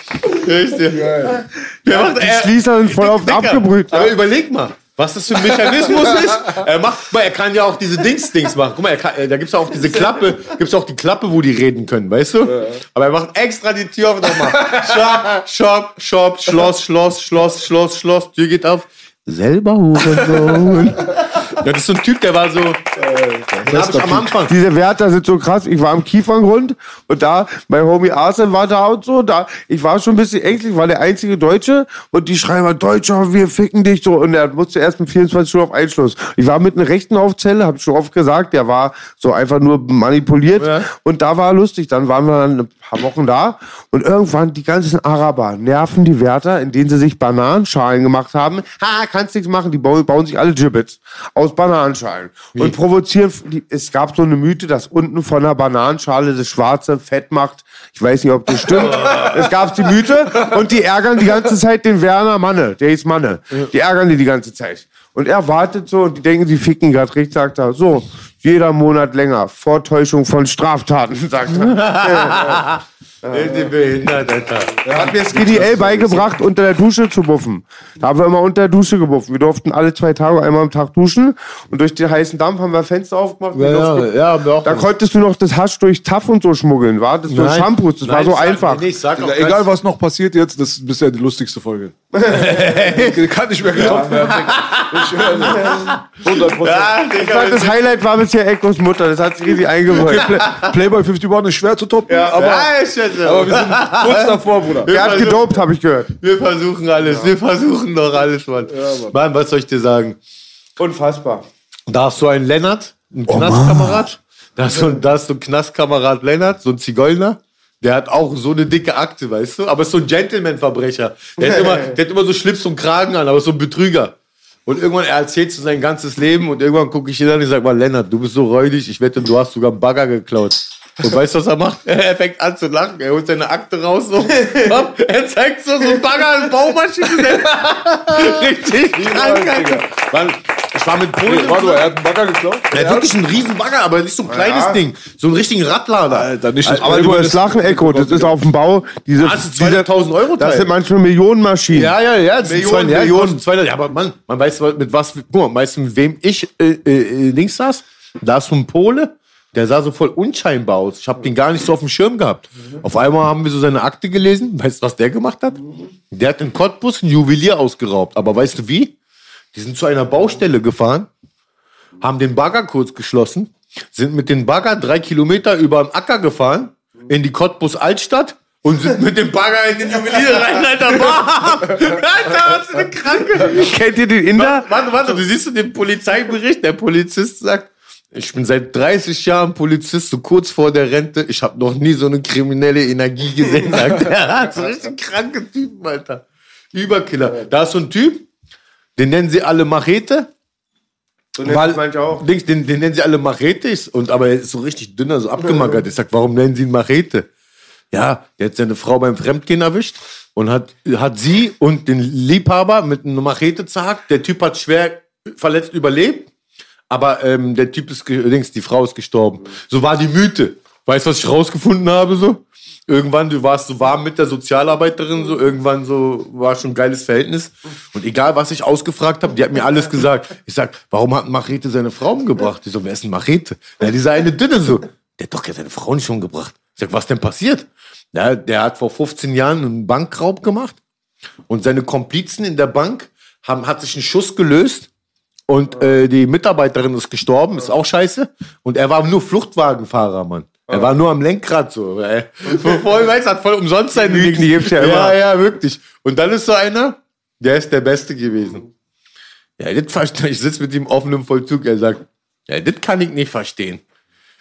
Richtiger. Der macht, Die Schließer sind voll oft abgebrüht. Aber überleg mal, was das für ein Mechanismus ist. Er macht, er kann ja auch diese Dings-Dings machen. Guck mal, er kann, äh, da gibt's ja auch diese Klappe, gibt's auch die Klappe, wo die reden können, weißt du? Aber er macht extra die Tür auf nochmal. Shop, Shop, Shop, Schloss, Schloss, Schloss, Schloss, Schloss, Tür geht auf. Selber Hurensohn. ja, das ist so ein Typ, der war so, den hab ich am Anfang. Diese Wärter sind so krass. Ich war am Kieferngrund und da, mein Homie Arsene war da und so. Da, ich war schon ein bisschen ängstlich, war der einzige Deutsche und die schreiben mal, Deutscher, wir ficken dich so. Und er musste erst mit 24 Stunden auf Einschluss. Ich war mit einem Rechten auf Zelle, hab ich schon oft gesagt, der war so einfach nur manipuliert. Ja. Und da war lustig. Dann waren wir dann ein paar Wochen da und irgendwann die ganzen Araber nerven die Wärter, in denen sie sich Bananenschalen gemacht haben. Ha, kannst nichts machen. Die bauen, bauen sich alle Gibbets aus Bananenschalen und provozieren. Es gab so eine Mythe, dass unten von einer Bananenschale das schwarze Fett macht. Ich weiß nicht, ob das stimmt. es gab die Mythe und die ärgern die ganze Zeit den Werner Manne. Der hieß Manne. Die ärgern die die ganze Zeit. Und er wartet so und die denken, sie ficken gerade richtig, sagt er. So, jeder Monat länger. Vortäuschung von Straftaten, sagt er. Er hat mir Skinny L beigebracht, unter der Dusche zu buffen. Da haben wir immer unter der Dusche gebuffen. Wir durften alle zwei Tage einmal am Tag duschen. Und durch den heißen Dampf haben wir Fenster aufgemacht. Ja, ja, ja, haben wir auch da konntest du noch das Hasch durch Taff und so schmuggeln, war? Das so Nein. Shampoos, das war so sag einfach. nicht, sag auch Ja, egal was noch passiert jetzt, das ist bisher die lustigste Folge. Kann nicht mehr getoppt werden. Ich höre nicht. 100 Prozent. Ich fand, das Highlight war bisher Echos Mutter. Das hat sich richtig eingeholt. Playboy 51 ist schwer zu toppen, aber, Ja, schätze. aber wir sind kurz davor, Bruder. Der hat gedopt, habe ich gehört. Wir versuchen alles, wir versuchen doch alles, Mann. Mann, was soll ich dir sagen? Unfassbar. Da hast du einen Lennart, einen Knastkamerad. Da hast, du, da hast du einen Knastkamerad Lennart, so ein Zigeuner. Der hat auch so eine dicke Akte, weißt du? Aber ist so ein Gentleman-Verbrecher. Der, hat immer- der hat immer so Schlips und Kragen an, aber ist so ein Betrüger. Und irgendwann, er erzählt so sein ganzes Leben und irgendwann gucke ich ihn an und sag mal, Lennart, du bist so räudig, ich wette, du hast sogar einen Bagger geklaut. Und weißt du, was er macht? Er fängt an zu lachen, er holt seine Akte raus, so. er zeigt so, so einen Bagger als Baumaschine. Richtig krank, Alter. Mann, ich war mit Polen. Warte mal, er hat einen Bagger geklaut? Er hat wirklich einen riesen Bagger, aber nicht so ein kleines Ding. So einen richtigen Radlader. Alter, nicht das Aber du Playboy das Lachen, Echo, das ist auf dem Bau. Diese, Das ist 200.000 Euro das sind manchmal Millionenmaschinen. Ja, ja, ja. Das Millionen, sind zwei, ja, Millionen. 200, ja, aber Mann, man weiß mit was, guck mal, weißt du, mit wem ich äh, äh, links saß? Da ist so ein Pole, der sah so voll unscheinbar aus. Ich habe den gar nicht so auf dem Schirm gehabt. Auf einmal haben wir so seine Akte gelesen. Weißt du, was der gemacht hat? Der hat in Cottbus ein Juwelier ausgeraubt. Aber weißt du wie? Die sind zu einer Baustelle gefahren, haben den Bagger kurz geschlossen, sind mit dem Bagger drei Kilometer über den Acker gefahren, in die Cottbus Altstadt und sind mit dem Bagger in den Juwelier rein, Alter. Bam! Alter, was für eine Kranke. Kennt ihr den Inder? Warte, warte, du siehst du den Polizeibericht, der Polizist sagt, ich bin seit 30 Jahren Polizist, so kurz vor der Rente. Ich habe noch nie so eine kriminelle Energie gesehen, sagt er. So richtig kranke Typen, Alter. Überkiller. Da ist so ein Typ, den nennen sie alle Machete. So Weil, manche auch. Dings, den, den nennen sie alle Machetes, und, aber er ist so richtig dünner, so abgemagert. Ich sag, warum nennen sie ihn Machete? Ja, der hat seine Frau beim Fremdgehen erwischt und hat, hat sie und den Liebhaber mit einer Machete zerhackt. Der Typ hat schwer verletzt überlebt, aber ähm, der Typ ist, Dings, die Frau ist gestorben. So war die Mythe. Weißt du, was ich rausgefunden habe? So? Irgendwann, du warst so warm mit der Sozialarbeiterin, so irgendwann so war schon ein geiles Verhältnis. Und egal, was ich ausgefragt habe, die hat mir alles gesagt. Ich sag, warum hat Machete seine Frau umgebracht? Die so, wer ist ein Machete? Ja, dieser eine Dünne so, der hat doch seine Frau nicht umgebracht. Ich sag, was denn passiert? Ja, der hat vor 15 Jahren einen Bankraub gemacht und seine Komplizen in der Bank haben, hat sich ein Schuss gelöst und äh, die Mitarbeiterin ist gestorben, ist auch scheiße. Und er war nur Fluchtwagenfahrer, Mann. Er war nur am Lenkrad so. Ey. So voll, weißt, hat voll umsonst seine die gibt's ja. Ja, ja, wirklich. Und dann ist so einer, der ist der Beste gewesen. Ja, das verstehe ich. sitze mit ihm offen im Vollzug. Er sagt, ja, das kann ich nicht verstehen.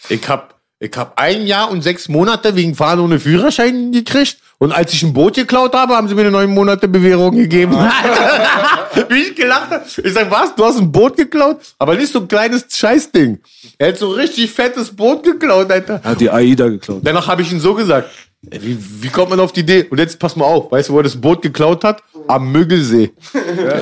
Ich hab, ich hab ein Jahr und sechs Monate wegen Fahren ohne Führerschein gekriegt. Und als ich ein Boot geklaut habe, haben sie mir eine neun Monate Bewährung gegeben. Wie ich gelacht habe. Ich sag, was? Du hast ein Boot geklaut? Aber nicht so ein kleines Scheißding. Er hat so ein richtig fettes Boot geklaut, Alter. Er hat die AIDA geklaut. Danach habe ich ihn so gesagt. Wie, wie kommt man auf die Idee? Und jetzt pass mal auf, weißt du, wo er das Boot geklaut hat? Am Müggelsee.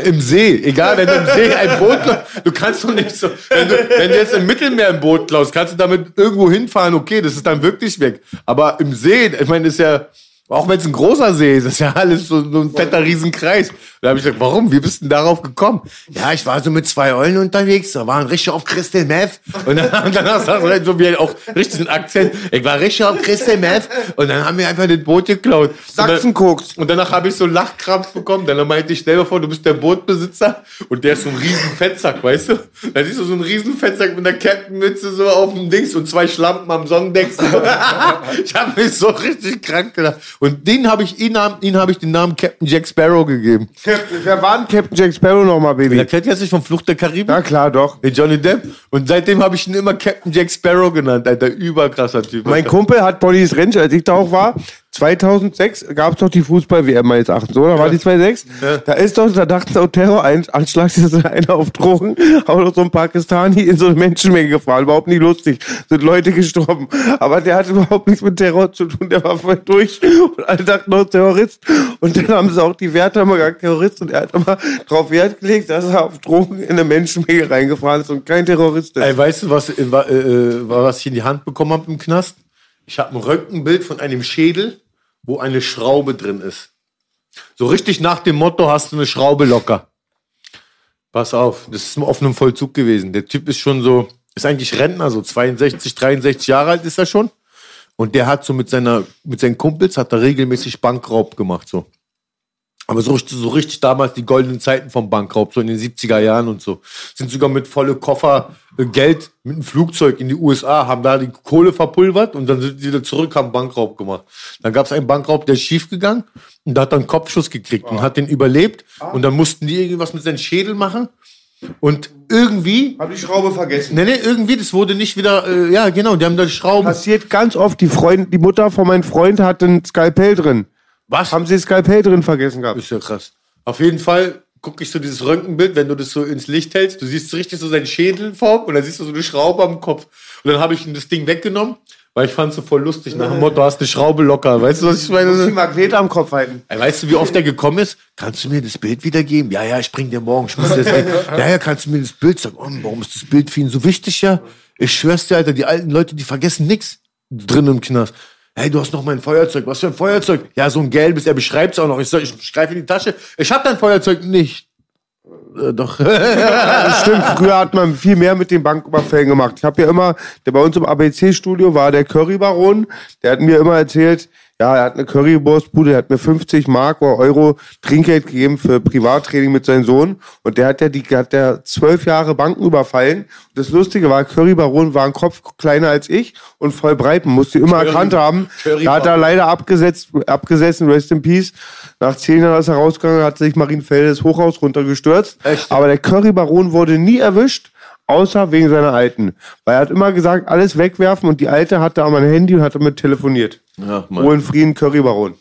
Im See. Egal, wenn du im See ein Boot klaust, du kannst doch nicht so. Wenn du, wenn du jetzt im Mittelmeer ein Boot klaust, kannst du damit irgendwo hinfahren, okay, das ist dann wirklich weg. Aber im See, ich meine, das ist ja. Auch wenn es ein großer See ist, ist ja alles so, so ein fetter Riesenkreis. Da habe ich gesagt, warum? Wie bist du denn darauf gekommen? Ja, ich war so mit zwei Eulen unterwegs, da waren richtig auf Crystal Meth. Und dann, und danach sagt er halt so wie auch richtig einen Akzent. Ich war richtig auf Crystal Meth. Und dann haben wir einfach das Boot geklaut. Und dann- Sachsenkoks. Und danach habe ich so einen Lachkrampf bekommen. Dann meinte ich, stell dir vor, du bist der Bootbesitzer und der ist so ein riesen Fettsack, weißt du? Dann siehst du so einen riesen Fettsack mit einer Captainmütze so auf dem Dings und zwei Schlampen am Sonnendeck. ich habe mich so richtig krank gedacht. Und den habe ich, ihn, ihn habe ich den Namen Captain Jack Sparrow gegeben. Wer war denn Captain Jack Sparrow nochmal, Baby? Der kennt jetzt nicht von Flucht der Karibik? Na klar, doch. Den Johnny Depp. Und seitdem habe ich ihn immer Captain Jack Sparrow genannt. Alter, überkrasser Typ. Mein Kumpel hat Bonnie's Ranch, als ich da auch war, 2006 gab es doch die Fußball-WM meines Erachtens, oder? War die 2006? Da ist doch, da dachten sie, oh, Terroranschlag, ist einer auf Drogen, aber doch so ein Pakistani in so eine Menschenmenge gefahren. Überhaupt nicht lustig. Sind Leute gestorben. Aber der hat überhaupt nichts mit Terror zu tun. Der war voll durch und alle dachten noch Terrorist. Und dann haben sie auch die Werte immer gesagt, Terrorist. Und er hat immer drauf Wert gelegt, dass er auf Drogen in eine Menschenmenge reingefahren ist und kein Terrorist ist. Ey, weißt du, was, äh, äh, was ich in die Hand bekommen habe im Knast? Ich habe ein Röntgenbild von einem Schädel wo eine Schraube drin ist. So richtig nach dem Motto hast du eine Schraube locker. Pass auf, das ist auf einem Vollzug gewesen. Der Typ ist schon so, ist eigentlich Rentner, so 62, 63 Jahre alt ist er schon. Und der hat so mit seiner, mit seinen Kumpels hat er regelmäßig Bankraub gemacht, so. Aber so, richtig- so richtig damals die goldenen Zeiten vom Bankraub, so in den 70er Jahren und so. Sind sogar mit volle Koffer äh, Geld mit einem Flugzeug in die USA, haben da die Kohle verpulvert und dann sind sie wieder zurück, haben Bankraub gemacht. Dann gab es einen Bankraub, der ist schief gegangen und da hat er einen Kopfschuss gekriegt und hat den überlebt. Und dann mussten die irgendwas mit seinem Schädel machen. Und irgendwie, Hab die Schraube vergessen. nee, nee, irgendwie, das wurde nicht wieder, äh, ja genau, die haben da Schrauben. Passiert ganz oft. Die, Freund, die Mutter von meinem Freund hat ein Skalpell drin. Was? Haben sie das Skalpell drin vergessen gehabt? Ist ja krass. Auf jeden Fall gucke ich so dieses Röntgenbild, wenn du das so ins Licht hältst, du siehst richtig so seinen Schädelform und dann siehst du so eine Schraube am Kopf. Und dann habe ich ihm das Ding weggenommen, weil ich fand es so voll lustig. Nach dem Motto, hast eine Schraube locker. Weißt du, was ich Die meine? Magnet am Kopf halten. Ey, Weißt du, wie oft er gekommen ist? Kannst du mir das Bild wiedergeben? Ja, ja, ich bring dir morgen. Ich muss das weg. Ja, ja, kannst du mir das Bild sagen? Oh, warum ist das Bild für ihn so wichtig, ja? Ich schwör's dir, Alter, die alten Leute, die vergessen nix drin im Knast. Hey, du hast noch mein Feuerzeug. Was für ein Feuerzeug? Ja, so ein gelbes. Er beschreibt's auch noch. Ich, ich greife in die Tasche. Ich hab dein Feuerzeug nicht. Äh, doch. Stimmt, früher hat man viel mehr mit den Banküberfällen gemacht. Ich habe ja immer, der bei uns im ABC-Studio war der Currybaron, der hat mir immer erzählt, ja, er hat eine Currywurstbude, der hat mir 50 Mark oder Euro Trinkgeld gegeben für Privattraining mit seinem Sohn und der hat ja die hat der zwölf Jahre Banken überfallen. Und das Lustige war, Currybaron war ein Kopf kleiner als ich und voll breit, man musste immer erkannt haben. Da hat er leider abgesetzt, abgesessen, rest in peace. Nach zehn Jahren ist er rausgegangen, hat sich Marienfeldes Hochhaus runtergestürzt. Echt? Aber der Currybaron wurde nie erwischt, außer wegen seiner Alten. Weil er hat immer gesagt, alles wegwerfen und die Alte hatte am Handy und hat damit telefoniert. Ja, Ruhe in Frieden, Currybaron.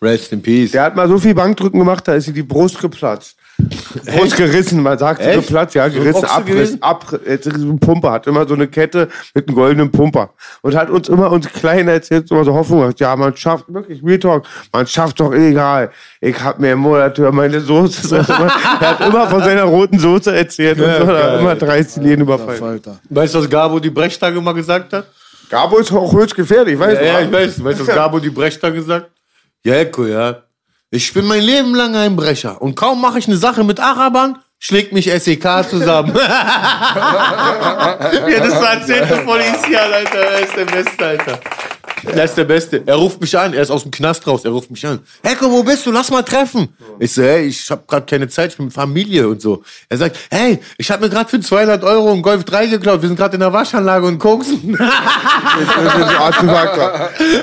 Rest in peace. Der hat mal so viel Bankdrücken gemacht, da ist sie die Brust geplatzt. Brust gerissen, man sagt Echt? geplatzt, ja, So gerissen, Abriss? Abriss, äh, so ein Pumper, hat immer so eine Kette mit einem goldenen Pumper. Und hat uns immer uns Kleinen erzählt, immer so Hoffnung gehabt, ja, man schafft, wirklich, Real Talk, man schafft doch egal. Ich hab mir im Monat über meine Soße, er hat immer von seiner roten Soße erzählt und so, da hat immer 30 Läden überfallen. Weißt du, was Gabo die Brechtage mal gesagt hat? Gabo ist auch höchst gefährlich, weißt Ja, du? ja, ich weiß. Weißt du, was Gabo die Brechter gesagt? Ja, Eko, ja. Ich bin mein Leben lang ein Brecher. Und kaum mache ich eine Sache mit Arabern, schlägt mich SEK zusammen. ja, das war erzählte Polizeial, Alter. Er ist der Beste, Alter. Er ist der Beste. Er ruft mich an. Er ist aus dem Knast raus. Er ruft mich an. Eko, wo bist du? Lass mal treffen. Ich so, hey, ich habe gerade keine Zeit. Ich bin mit Familie und so. Er sagt, hey, ich habe mir gerade für 200 Euro einen Golf 3 geklaut. Wir sind gerade in der Waschanlage und koksen.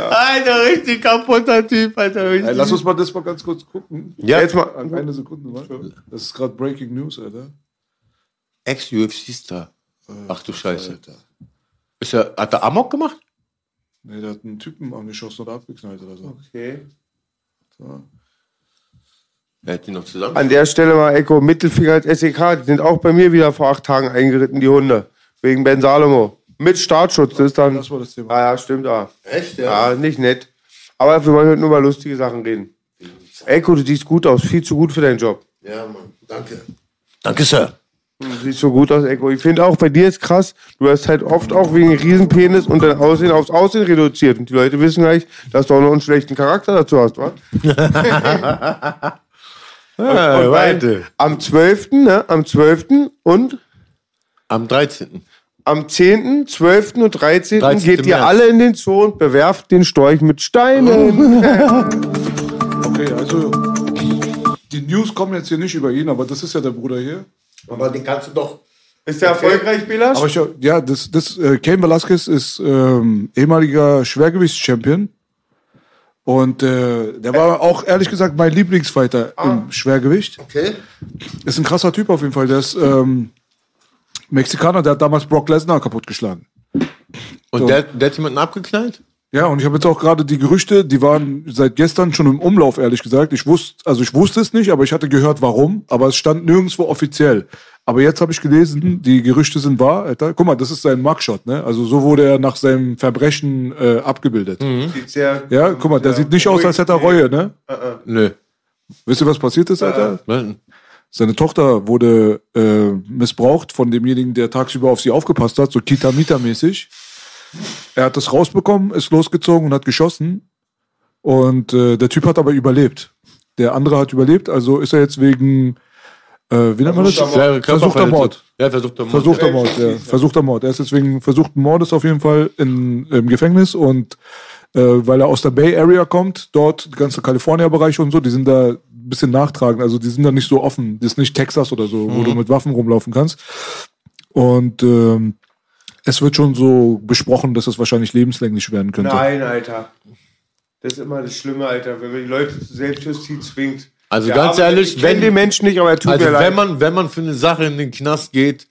Alter, richtig kaputter Typ, Alter. Richtig. Ey, lass uns mal das mal ganz kurz gucken. Ja, Jetzt mal, Eine Sekunde mal. Das ist gerade Breaking News, Alter. Ex-UFC-Star. Ach du Scheiße. Alter. Ist er, hat er Amok gemacht? Nee, der hat einen Typen angeschossen oder abgeknallt oder so. okay. Er hat ihn noch zusammen. An der Stelle mal Echo, Mittelfinger als SEK, die sind auch bei mir wieder vor acht Tagen eingeritten, die Hunde. Wegen Ben Salomo. Mit Startschutz, das ist dann. Das war das Thema. Ah ja, stimmt, ja. Echt, Ja, nicht nett. Aber wir wollen heute nur über lustige Sachen reden. Echo, du siehst gut aus, viel zu gut für deinen Job. Ja, Mann. Danke. Danke, Sir. Du siehst so gut aus, Echo. Ich finde auch, bei dir ist krass, du hast halt oft auch wegen Riesenpenis und dein Aussehen aufs Aussehen reduziert. Und die Leute wissen gleich, dass du auch noch einen schlechten Charakter dazu hast, wa? Ja, Und weiter. Am 12., ne? Am 12. und Am 13. Am 10., 12. und 13. 13. geht ihr März. alle in den Zoo und bewerft den Storch mit Steinen. Okay, also die News kommen jetzt hier nicht über ihn, aber das ist ja der Bruder hier. Aber den kannst du doch. Ist der erfolgreich, Belasch? Aber ich, ja, das, das äh, Cain Velasquez ist ähm, ehemaliger Schwergewichtschampion. Und äh, der war auch ehrlich gesagt mein Lieblingsfighter im Schwergewicht. Okay. Ist ein krasser Typ auf jeden Fall. Der ist ähm, Mexikaner, der hat damals Brock Lesnar kaputtgeschlagen. Und So. der, der hat jemanden abgeknallt? Ja, und ich habe jetzt auch gerade die Gerüchte, die waren seit gestern schon im Umlauf, ehrlich gesagt. Ich wusste, also ich wusste es nicht, aber ich hatte gehört, warum. Aber es stand nirgendwo offiziell. Aber jetzt habe ich gelesen, die Gerüchte sind wahr. Alter. Guck mal, das ist sein Mugshot, ne? Also so wurde er nach seinem Verbrechen äh, abgebildet. Sieht sehr- Ja, guck mal, der sieht nicht aus, als hätte er Reue, ne? Nö. Wisst ihr, was passiert ist, Alter? Was? Seine Tochter wurde äh, missbraucht von demjenigen, der tagsüber auf sie aufgepasst hat, so Kita-Mita-mäßig. Er hat das rausbekommen, ist losgezogen und hat geschossen. Und äh, der Typ hat aber überlebt. Der andere hat überlebt, also ist er jetzt wegen, äh, wie nennt man das? Versuchter Mord. Ja, versuchter Mord. Versuchter Mord, ja. Versuchter Mord. Er ist jetzt wegen versuchten Mordes auf jeden Fall in, im Gefängnis und äh, weil er aus der Bay Area kommt, dort, die ganze California-Bereiche und so, die sind da ein bisschen nachtragend, also die sind da nicht so offen. Das ist nicht Texas oder so, wo du mit Waffen rumlaufen kannst. Und ähm, es wird schon so besprochen, dass es wahrscheinlich lebenslänglich werden könnte. Nein, Alter. Das ist immer das Schlimme, Alter, wenn man die Leute zur Selbstjustiz zwingt. Also Der ganz ehrlich, wenn- den Menschen nicht, aber er tut Also mir leid. wenn man, wenn man für eine Sache in den Knast geht,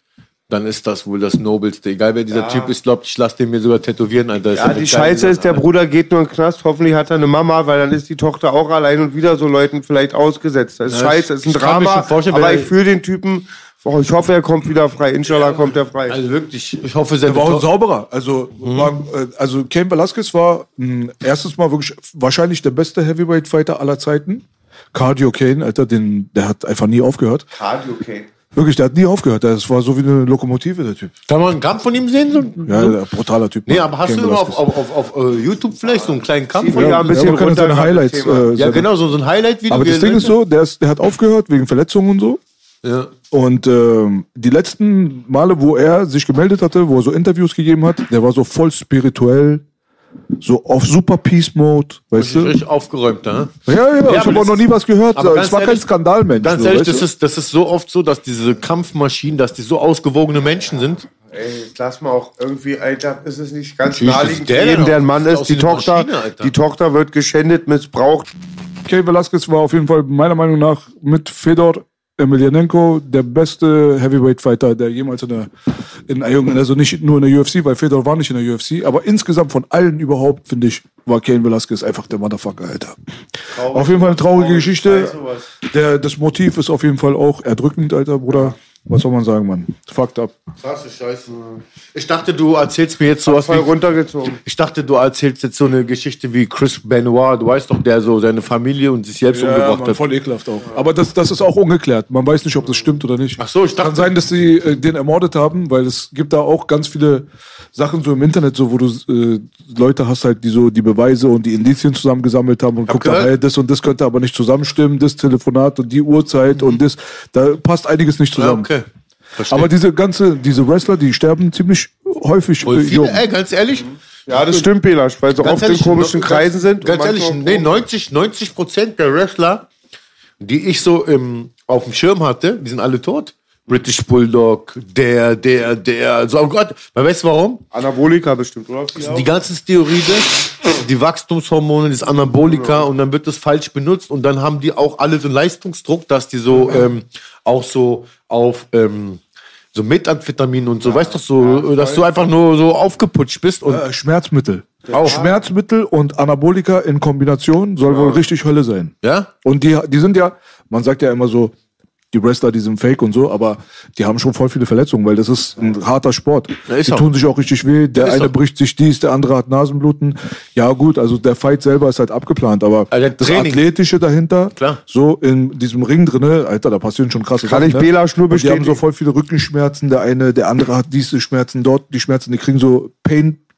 dann ist das wohl das Nobelste. Egal wer dieser Typ ist, glaubt, ich lasse den mir sogar tätowieren, Alter. Das ja, die Scheiße ist, der. Bruder geht nur in den Knast. Hoffentlich hat er eine Mama, weil dann ist die Tochter auch allein und wieder so Leuten vielleicht ausgesetzt. Das ist Ja, scheiße, das ist ein Drama. aber ich fühle den Typen. Oh, ich hoffe, er kommt wieder frei. Inshallah kommt er frei. Also wirklich, ich hoffe, sehr Er war auch ein sauberer. Also, war, äh, also Cain Velasquez war mh, erstes Mal wirklich wahrscheinlich der beste Heavyweight Fighter aller Zeiten. Cardio Kane, Alter, den, der hat einfach nie aufgehört. Cardio, okay. Wirklich, der hat nie aufgehört. Das war so wie eine Lokomotive, der Typ. Kann man einen Kampf von ihm sehen? So? Ja, der brutaler Typ. Nee, aber hast du immer auf, auf, auf, auf äh, YouTube vielleicht so einen kleinen Kampf? Ja, ja, ein bisschen kann runter seine Highlights. Äh, Ja, genau, so, so ein Highlight-Video. Aber das Ding ist so, der, ist, der hat aufgehört wegen Verletzungen und so. Ja. Und ähm, die letzten Male, wo er sich gemeldet hatte, wo er so Interviews gegeben hat, der war so voll spirituell, so auf super Peace Mode, weißt Das ist du? richtig aufgeräumt, ne? Ja, ja, ich aber habe auch noch nie was gehört. aber Es war kein ehrlich- Skandalmensch. Ganz so, ehrlich, das ist, das ist so oft so, dass diese Kampfmaschinen, dass die so ausgewogene Menschen sind. Ey, lass mal auch irgendwie, Alter, ist es nicht ganz naheliegend der der ein Mann ist Die Tochter, Maschine, die Tochter wird geschändet, missbraucht. Cain Velasquez war auf jeden Fall meiner Meinung nach mit Fedor Emelianenko der beste Heavyweight-Fighter, der jemals in der, in, also nicht nur in der UFC, weil Fedor war nicht in der UFC, aber insgesamt von allen überhaupt, finde ich, war Cain Velasquez einfach der Motherfucker, Alter. auf jeden Fall eine traurige Geschichte. Der, das Motiv ist auf jeden Fall auch erdrückend, Alter, Bruder. Was soll man sagen, Mann? Fucked up. Krasse Scheiße. Ich dachte, du erzählst mir jetzt sowas Voll wie. runtergezogen. Ich dachte, du erzählst jetzt so eine Geschichte wie Chris Benoit. Du weißt doch, der so seine Familie und sich selbst Ja, umgebracht Mann, hat. voll ekelhaft auch. Aber das, das ist auch ungeklärt. Man weiß nicht, ob das stimmt oder nicht. Ach so, ich dachte- Kann sein, dass sie äh, den ermordet haben, weil es gibt da auch ganz viele Sachen so im Internet, so wo du äh, Leute hast halt, die so die Beweise und die Indizien zusammengesammelt haben und guckt dann, hey, das und das könnte aber nicht zusammenstimmen, das Telefonat und die Uhrzeit und das, da passt einiges nicht Ja, zusammen. okay. Verstehe. Aber diese ganze, diese Wrestler, die sterben ziemlich häufig Voll äh, viele, jung. ey, ganz ehrlich. Ja, das stimmt, Belasch, weil sie oft in komischen ganz- Kreisen sind. Ganz ehrlich, nee, 90, 90 Prozent der Wrestler, die ich so im, auf dem Schirm hatte, die sind alle tot. British Bulldog, der, der, der. Also, oh Gott, man weiß warum? Anabolika bestimmt, oder? Die ganzen Steroide, die Wachstumshormone, das Anabolika und dann wird das falsch benutzt und dann haben die auch alle so einen Leistungsdruck, dass die so ähm, auch so auf ähm, so Methamphetamin und so, weißt du, so, dass du einfach nur so aufgeputscht bist und Äh, Schmerzmittel. Auch. Schmerzmittel und Anabolika in Kombination soll wohl richtig Hölle sein. ja, Und die, die sind ja, man sagt ja immer so, die Wrestler, die sind fake und so, aber die haben schon voll viele Verletzungen, weil das ist ein harter Sport. Ja, die auch. tun sich auch richtig weh. Der ist eine auch. bricht sich dies, der andere hat Nasenbluten. Ja gut, also der Fight selber ist halt abgeplant, aber Also das. Athletische dahinter, Klar. so in diesem Ring drinne, Alter, da passieren schon krasse Kann Sachen. ich Belasch nur Und Die haben bestätigen. so voll viele Rückenschmerzen, der eine, der andere hat diese Schmerzen, dort die Schmerzen, die kriegen so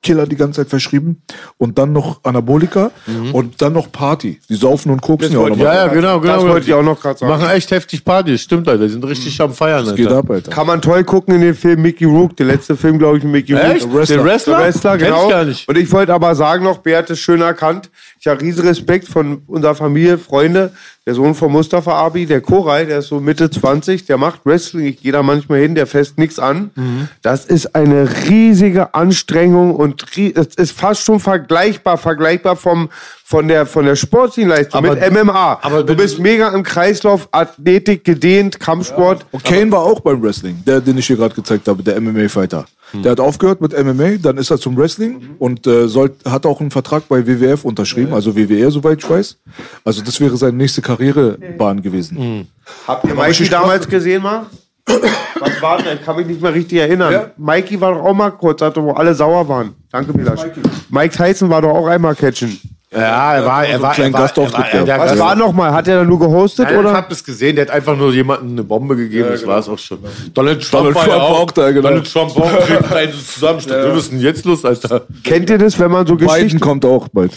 Painkiller die ganze Zeit verschrieben und dann noch Anabolika und dann noch Party. Die saufen und koksen ja auch noch Mhm. ja, ja, genau, genau. Das wollte ich auch noch gerade Die sagen. machen echt heftig Party, stimmt, Alter. Die sind richtig am Feiern, Das geht Alter. ab, Alter. Kann man toll gucken in dem Film Mickey Rook, der letzte Film, glaube ich, mit Mickey Echt? Rook. Den Wrestler? Der Wrestler, Kenn ich genau. gar nicht. Und ich wollte aber sagen noch, Bert ist schön erkannt. Ich habe riesen Respekt von unserer Familie, Freunde. Der Sohn von Mustafa Abi, der Koray, der ist so Mitte 20, der macht Wrestling. Ich gehe da manchmal hin, der fässt nichts an. Mhm. Das ist eine riesige Anstrengung und es ist fast schon vergleichbar, vergleichbar vom, von der, von der Sportleistung Aber- mit MMA. aber du bist mega im Kreislauf, Athletik, gedehnt, Kampfsport. Und Kane war auch beim Wrestling, der, den ich hier gerade gezeigt habe, der MMA-Fighter. Der hat aufgehört mit MMA, dann ist er zum Wrestling und äh, soll, hat auch einen Vertrag bei WWF unterschrieben, also WWE, soweit ich weiß. Also das wäre seine nächste Karrierebahn gewesen. Habt ihr Mikey damals gesehen mal? Was war denn? Ich kann mich nicht mehr richtig erinnern. Ja. Mikey war doch auch mal kurz, hatte, wo alle sauer waren. Danke, Milasch. Mike Tyson war doch auch einmal catchen. Ja, er war, er war, er war, er war, er war, Was war nochmal? Hat er da nur gehostet, Nein, ich oder? hab das gesehen, der hat einfach nur jemandem eine Bombe gegeben, das war es auch schon. Donald Trump, Donald war, ja Trump war auch da, genau. Donald Trump war auch Zusammenstand. Ist denn jetzt los, Alter? Kennt ihr das, wenn man so Biden Geschichten... kommt auch bald.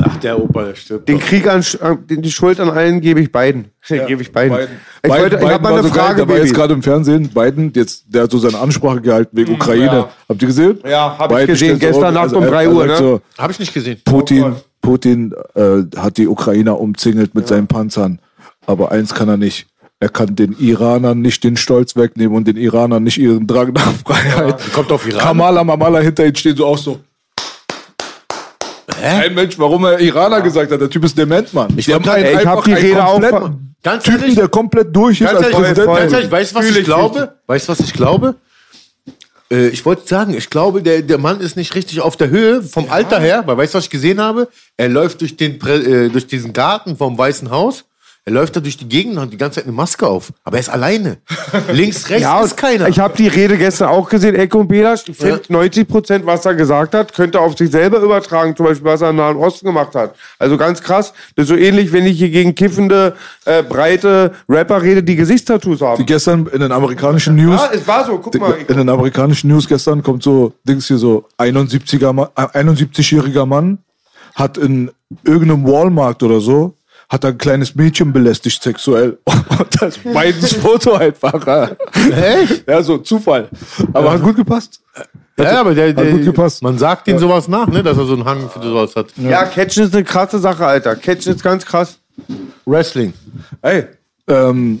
Ach, der Opa, der stirbt. Den Krieg an, den- die Schuld an allen gebe ich beiden. gebe ich beiden. Biden. Ich, wollte, Biden, ich habe mal war eine so geil, Frage, der war Baby. jetzt gerade im Fernsehen. Biden, jetzt, der hat so seine Ansprache gehalten wegen Ukraine. ja. Habt ihr gesehen? Ja, hab ich Biden gesehen, gestern Nacht um er- 3 er Uhr, ne? So, Hab ich nicht gesehen. Putin, Putin äh, hat die Ukrainer umzingelt mit seinen Panzern. Aber eins kann er nicht. Er kann den Iranern nicht den Stolz wegnehmen und den Iranern nicht ihren Drang nach Freiheit. Kommt auf Iran. Kamala Mamala hinter ihm steht so auch so. Kein Mensch, warum er Iraner gesagt hat. Der Typ ist dement, Mann. Ich ich hab einfach die Rede auch Ganz Typen, ehrlich, der komplett durch ist Ganz als ehrlich, Präsident. voll. ganz ehrlich, weißt du, was ich ich, glaube? Weißt du, was ich glaube? Äh, ich wollte sagen, ich glaube, der, der Mann ist nicht richtig auf der Höhe vom Alter her, weil weißt du, was ich gesehen habe? Er läuft durch, den, Prä- äh, durch diesen Garten vom Weißen Haus. Er läuft da durch die Gegend und hat die ganze Zeit eine Maske auf. Aber er ist alleine. Links, rechts Ja, ist keiner. ich habe die Rede gestern auch gesehen, Eko und Belasch. Ich finde, 90 Prozent, was er gesagt hat, könnte er auf sich selber übertragen, zum Beispiel, was er im Nahen Osten gemacht hat. Also ganz krass. Das ist so ähnlich, wenn ich hier gegen kiffende, äh, breite Rapper rede, die Gesichtstattoos Die haben. gestern in den amerikanischen News. Ja, es war so. Guck mal. In den amerikanischen News gestern kommt so, Dings hier so, 71er Mann, äh, 71-jähriger Mann hat in irgendeinem Walmart oder so, hat ein kleines Mädchen belästigt sexuell. Und das Bidens Foto einfach. Echt? Ja, so Zufall. Aber hat gut gepasst. ja, aber der, der, gut gepasst. man sagt ihm sowas nach, ne, dass er so einen Hang für sowas hat. Ja, Catchen ist eine krasse Sache, Alter. Catchen ist ganz krass. Wrestling. Ey, ähm,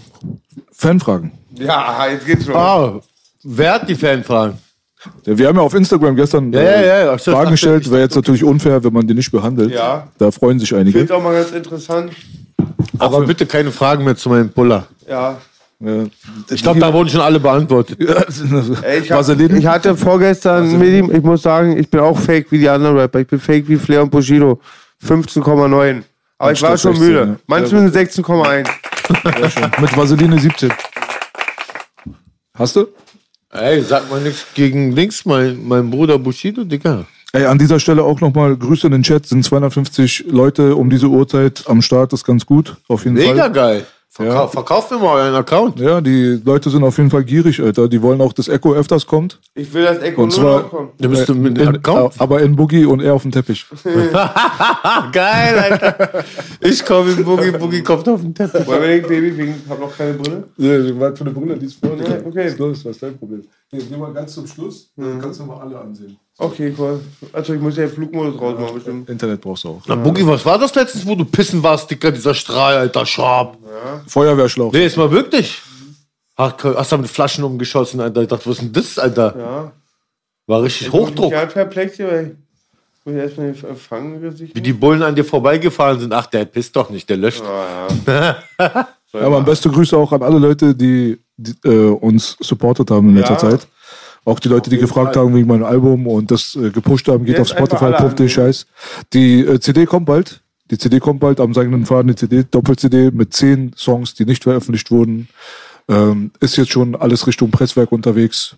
Fanfragen. Ja, jetzt geht's los. Ah, wer hat die Fanfragen? Ja, Wir haben ja auf Instagram gestern Ja, äh, ja, ja, ach so, Fragen ach, gestellt. Wäre jetzt natürlich unfair, wenn man die nicht behandelt. Ja. Da freuen sich Ich einige. finde auch mal ganz interessant. Aber bitte keine Fragen mehr zu meinem Puller. Ja. Ja. Ich glaube, da wurden schon alle beantwortet. Ey, ich, hab, ich hatte vorgestern mit ihm, ich muss sagen, ich bin auch fake wie die anderen Rapper. Ich bin fake wie Flair und Bushido. 15,9. Aber ich war schon 16, müde. ne? Manchmal sind 16,1. Mit Vaseline 17. Hast du? Ey, sag mal nichts gegen links, mein, mein Bruder Bushido, Digga. Ey, an dieser Stelle auch nochmal Grüße in den Chat. Sind 250 Leute um diese Uhrzeit am Start. Das ist ganz gut. Auf jeden Mega Fall. geil. Verkau Verkauft mir mal euren Account. Ja, die Leute sind auf jeden Fall gierig, Alter. Die wollen auch, dass Echo öfters kommt. Ich will das Echo Und nur zwar-. Du bist du mit In, Account? aber in Boogie und er auf dem Teppich. Geil, Alter. Ich komme in Boogie, Boogie kommt auf den Teppich. Wollen wir nicht, Baby? Wegen, ich hab noch keine Brille. Ja, warte für eine Brille, die ist vorne. Ja, okay. Was ist los? Was ist dein Problem? Nee, geh mal ganz zum Schluss, dann kannst du mal alle ansehen. Okay, cool. Also ich muss ja den Flugmodus rausmachen, bestimmt. Internet brauchst du auch. Na, Boogie, was war das letztens, wo du pissen warst, Digga, dieser Strahl, Alter, Sharp? Feuerwehrschlauch. Nee, ist mal wirklich. Ach, hast du mit Flaschen umgeschossen, Alter? Ich dachte, was ist denn das, Alter? Ja. War richtig Ich bin Hochdruck. ganz perplex hier, weil ich muss erstmal den Empfang Wie die Bullen an dir vorbeigefahren sind. Ach, der pisst doch nicht, der löscht. Ah, Ja, aber beste Grüße auch an alle Leute, die, die äh, uns supportet haben in letzter Ja. Zeit. Auch die Leute, die gefragt haben wegen meinem Album und das äh, gepusht haben, geht Jetzt auf angehen. Scheiß. Die äh, CD kommt bald. Die CD kommt bald am seigenden Faden, die CD, Doppel-CD mit zehn Songs, die nicht veröffentlicht wurden. Ähm, ist jetzt schon alles Richtung Presswerk unterwegs.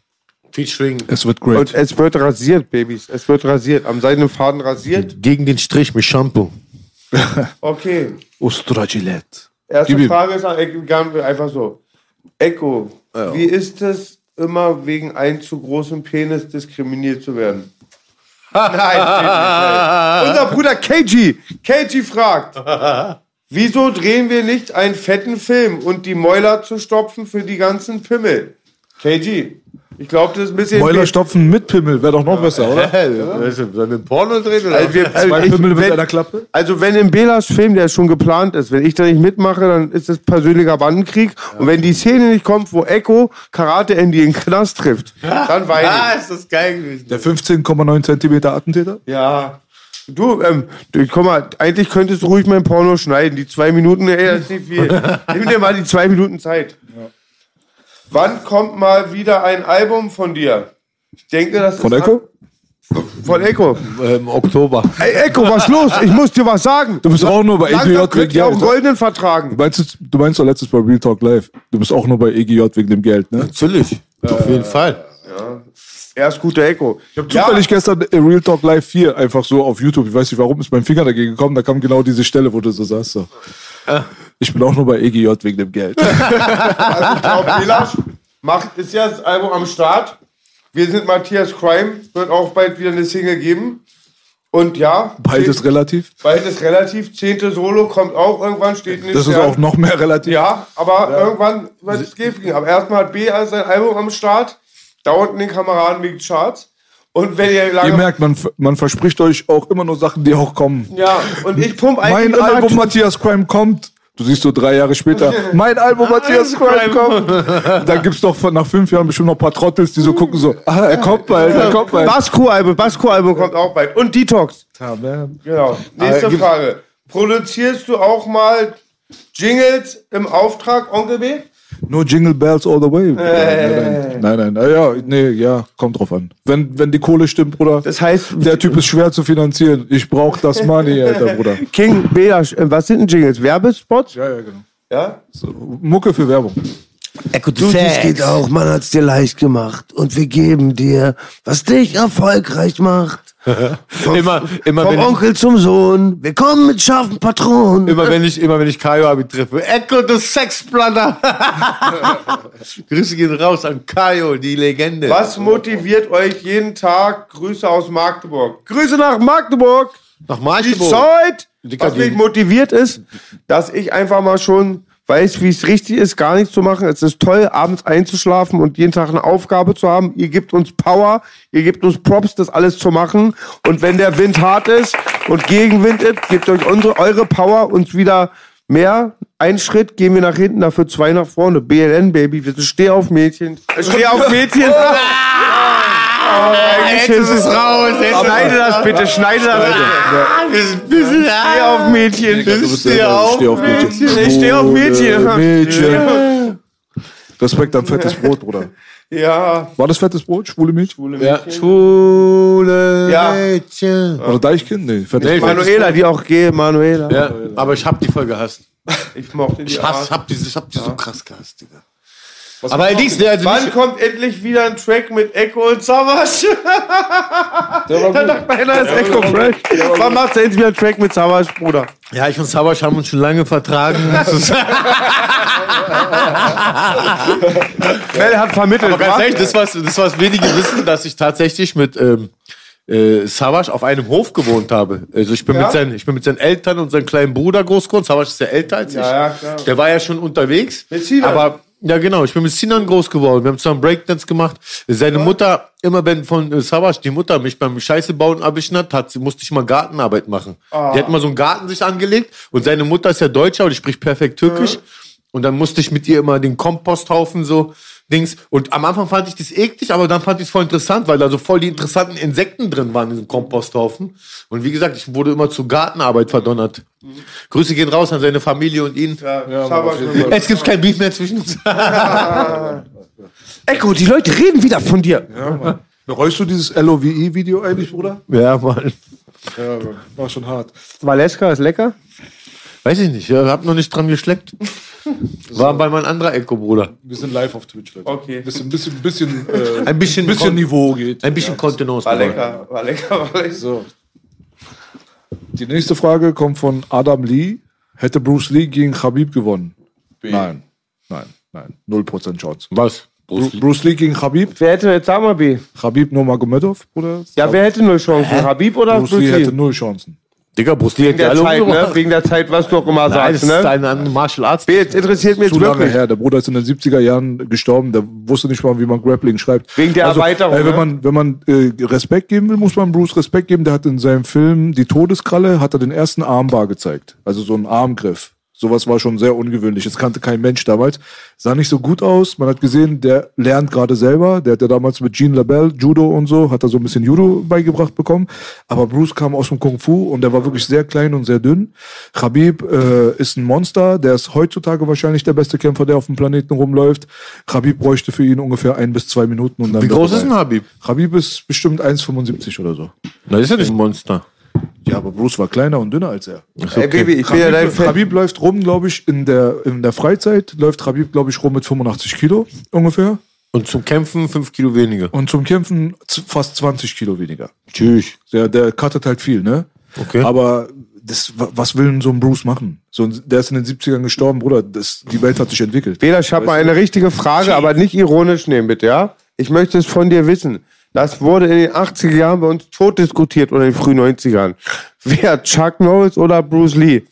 Featuring Es wird great. Und es wird rasiert, Babys. Es wird rasiert. Am seidenen Faden rasiert. gegen den Strich mit Shampoo. Okay. Ostra Gillette. Erste Gib ihm. Frage ist ganz einfach so. Echo, wie ist es, immer wegen einem zu großen Penis diskriminiert zu werden? nein, steht nicht. Unser Bruder KG, KG fragt, wieso drehen wir nicht einen fetten Film und die Mäuler zu stopfen für die ganzen Pimmel? KG, ich glaube, das ist ein bisschen... Mäuler stopfen mit Pimmel, wäre doch noch besser, oder? Sollen wir ein Porno drehen? Oder? Also, wir, also, Zwei ich, Pimmel mit wenn, einer Klappe? also wenn im Belas Film, der schon geplant ist, wenn ich da nicht mitmache, dann ist es persönlicher Bandenkrieg. Und wenn die Szene nicht kommt, wo Echo Karate Andy in den Knast trifft, dann weine ah, ich. ist das geil gewesen. Der 15,9 Zentimeter Attentäter? Ja. Du, ähm, du, guck mal, eigentlich könntest du ruhig mein Porno schneiden. Die zwei Minuten, ey, das ist nicht viel. Nimm dir mal die zwei Minuten Zeit. Wann kommt mal wieder ein Album von dir? Ich denke, das Von ist Echo? Von Echo. Im Oktober. Ey, Echo, was los? Ich muss dir was sagen. Du bist auch nur bei Langsam EGJ wegen ihr auch Geld. einen goldenen vertragen. Du meinst, du meinst doch letztes bei Real Talk Live. Du bist auch nur bei EGJ wegen dem Geld, ne? Natürlich. Auf jeden Fall. Er ist guter Echo. Ich habe zufällig gestern äh, Real Talk Live 4 einfach so auf YouTube, ich weiß nicht warum, ist mein Finger dagegen gekommen, da kam genau diese Stelle, wo du so sagst. So. Ich bin auch nur bei EGJ wegen dem Geld. Also ich glaube, Belasch macht, ist ja das Album am Start. Wir sind Matthias Crime, wird auch bald wieder eine Single geben. Und ja, Beides relativ. bald ist relativ. Zehnte Solo kommt auch irgendwann, steht nicht. Das ist auch noch mehr relativ. Ja, aber irgendwann wird es gehen. Aber erstmal hat B als sein Album am Start. Da unten den Kameraden liegt Charts. Und wenn ihr lange. Ihr merkt, man, man verspricht euch auch immer nur Sachen, die auch kommen. ja, und ich pump eigentlich. Mein Album Matthias Crime kommt. Du siehst so drei Jahre später, mein Album Matthias Crime kommt. Dann gibt's doch von, nach fünf Jahren bestimmt noch ein paar Trottels, die so gucken so, ah, er kommt bald, er kommt bald. Basko-Album, Basko-Album kommt auch bald. Und Detox. Genau. Nächste Frage. Produzierst du auch mal Jingles im Auftrag, Onkel B? No Jingle Bells all the way. Nein, nein, nein, nein. Ja, nee, ja, kommt drauf an. Wenn, wenn die Kohle stimmt, Bruder. Das heißt, der Typ ist schwer zu finanzieren. Ich brauch das Money, Alter, Bruder. King Bela, was sind denn Jingles? Werbespots? Ja, ja, genau. Ja? Mucke für Werbung. Du, das geht auch, man hat's dir leicht gemacht. Und wir geben dir, was dich erfolgreich macht. Vom, Immer, immer, vom wenn ich, Onkel zum Sohn. Wir kommen mit scharfen Patronen. immer wenn ich, immer wenn ich Kaio Abi treffe. Echo, du Sexblatter. Grüße gehen raus an Kaio, die Legende. Was motiviert euch jeden Tag? Grüße aus Magdeburg. Grüße nach Magdeburg! Nach Die Magdeburg. Zeit! Dicker, Was mich die- motiviert ist, dass ich einfach mal schon weiß, wie es richtig ist, gar nichts zu machen. Es ist toll, abends einzuschlafen und jeden Tag eine Aufgabe zu haben. Ihr gebt uns Power, ihr gebt uns Props, das alles zu machen. Und wenn der Wind hart ist und Gegenwind ist, gebt euch unsere, eure Power uns wieder mehr. Ein Schritt gehen wir nach hinten, dafür zwei nach vorne. BLN, Baby. Wir sind Steh auf Mädchen. Steh auf Mädchen. Jetzt ist es raus. Jetzt Schneide das bitte, schneide das bitte. Steh auf Mädchen. Du bist steh auf Mädchen. Ich steh auf Mädchen. Mädchen. Respekt an fettes Brot, Bruder. Ja, War das fettes Brot? Schwule Mädchen? Ja. Schule Ja. Mädchen. Oder Deichkind? Nee, fettes Nee, Brot. Manuela, die auch geht, Manuela. Ja, aber ich hab die voll gehasst. Ich mochte die Ich hasse, hab die, ich hab die so krass gehasst, Digga. Aber allerdings, ne, also Wann nicht, kommt endlich wieder ein Track mit Echo und Savas? Da dachte einer ist Echo fresh. Wann macht endlich wieder ein Track mit Savas, Bruder? ja, ich und Sabasch haben uns schon lange vertragen. Mel hat vermittelt. Aber ganz ehrlich, das was, das was wenige wissen, dass ich tatsächlich mit ähm, äh, Savas auf einem Hof gewohnt habe. Also ich bin, Ja? mit seinen, ich bin mit seinen Eltern und seinem kleinen Bruder groß geworden. Savas ist ja älter als ich. Ja, ja, klar. Der war ja schon unterwegs. Mit Sinan. Aber ja, genau. Ich bin mit Sinan groß geworden. Wir haben zusammen Breakdance gemacht. Seine Mutter, immer wenn von äh, Savas die Mutter mich beim Scheiße bauen erwischen hat, musste ich mal Gartenarbeit machen. Ah. Die hat mal so einen Garten sich angelegt und seine Mutter ist ja Deutscher und die spricht perfekt Türkisch. Und dann musste ich mit ihr immer den Komposthaufen so Dings. Und am Anfang fand ich das eklig, aber dann fand ich es voll interessant, weil da so voll die interessanten Insekten drin waren in diesem Komposthaufen. Und wie gesagt, ich wurde immer zur Gartenarbeit verdonnert. Grüße gehen raus an seine Familie und ihn. Ja, mit- Es gibt kein Beef mehr zwischen uns. Echo, die Leute reden wieder von dir. Bereust du dieses LOVE-Video eigentlich, Bruder? ja, Mann. Ja, war schon hart. Valeska ist lecker. Weiß ich nicht, ich hab noch nicht dran geschleckt. War bei meinem anderer Echo-Bruder. Wir sind live auf Twitch, Leute. Okay. Bisschen, bisschen, bisschen, äh, Ein bisschen, bisschen Kon- Niveau geht. Ein bisschen Kontenance. War lecker, war lecker, war lecker. So. Die nächste Frage kommt von Adam Lee. Hätte Bruce Lee gegen Khabib gewonnen? Nein, nein, nein. 0% Chance. Was? Bru Bruce Lee gegen Khabib? Wer hätte jetzt, sag mal, B? Khabib Nurmagomedov, Bruder? Ja, wer hätte null Chancen? Habib oder Bruce Bruce Lee hätte Lee? null Chancen. Digga, Bruce Lee Wegen der Zeit, ne? Wegen der Zeit, was du auch immer Nein, das sagst, ist ne? ein, Martial Arts. Jetzt interessiert mich Zu jetzt lange wirklich. her. Der Bruder ist in den 70er Jahren gestorben. Der wusste nicht mal, wie man Grappling schreibt. Wegen der Erweiterung, Ey, wenn ne? man, wenn man äh, Respekt geben will, muss man Bruce Respekt geben. Der hat in seinem Film Die Todeskralle hat er den ersten Armbar gezeigt. Also so einen Armgriff. Sowas war schon sehr ungewöhnlich. Das kannte kein Mensch damals. Sah nicht so gut aus. Man hat gesehen, der lernt gerade selber. Der hat ja damals mit Jean LaBelle Judo und so, hat er so ein bisschen Judo beigebracht bekommen. Aber Bruce kam aus dem Kung Fu und der war wirklich sehr klein und sehr dünn. Khabib äh, ist ein Monster. Der ist heutzutage wahrscheinlich der beste Kämpfer, der auf dem Planeten rumläuft. Khabib bräuchte für ihn ungefähr ein bis zwei Minuten. Und dann Wie groß ist ein rein. Habib? Khabib ist bestimmt 1,75 oder so. Das ist ja nicht ein Monster. Ja, aber Bruce war kleiner und dünner als er. Ey, Baby, ich bin ja dein Khabib, Fan. Khabib läuft rum, glaube ich, in der, in der Freizeit läuft Khabib, glaube ich, rum mit 85 Kilo ungefähr. Und zum Kämpfen 5 Kilo weniger. Und zum Kämpfen fast 20 Kilo weniger. Tschüss. Der, der cuttet halt viel, ne? Okay. Aber das, wa- was will denn so ein Bruce machen? So, ein- der ist in den 70ern gestorben, Bruder. Das, die Welt hat sich entwickelt. Bela, ich habe mal eine richtige Frage, aber nicht ironisch nehmen, bitte, ja? Ich möchte es von dir wissen. Das wurde in den 80er Jahren bei uns tot diskutiert oder in den frühen 90ern. Wer, Chuck Norris oder Bruce Lee?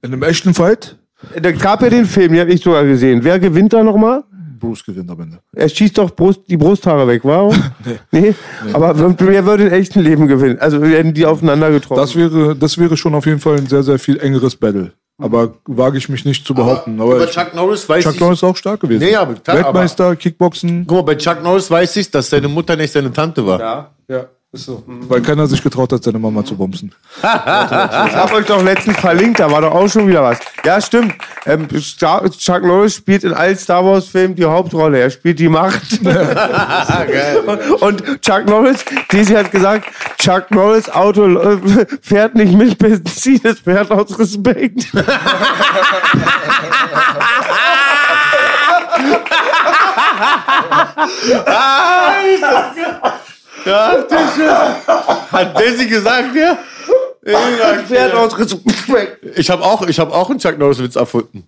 In einem echten Fight, Da gab ja den Film, den habe ich sogar gesehen. Wer gewinnt da nochmal? Bruce gewinnt am Ende. Er schießt doch Brust, die Brusthaare weg, warum? nee. Aber wer würde im echten Leben gewinnen? Also werden die aufeinander getroffen? Das wäre, das wäre schon auf jeden Fall ein sehr, sehr viel engeres Battle. Aber wage ich mich nicht zu behaupten. Aber, Über ich- Chuck Norris weiß Chuck ich. Norris ist auch stark gewesen. Nee, aber Weltmeister, Kickboxen. Guck mal, bei Chuck Norris weiß ich, dass seine Mutter nicht seine Tante war. ja. Ja, ist so. Weil keiner sich getraut hat, seine Mama zu bumsen. Ich habe euch doch letztens verlinkt, da war doch auch schon wieder was. Ja, stimmt. Ähm, Star Chuck Norris spielt in allen Star Wars Filmen die Hauptrolle. Er spielt die Macht. Und Chuck Norris, Daisy hat gesagt, Chuck Norris Auto äh, fährt nicht mit Benzin, es fährt aus Respekt. Hat Daisy gesagt, ja? Ich habe auch, ich hab auch einen Chuck Norris-Witz erfunden.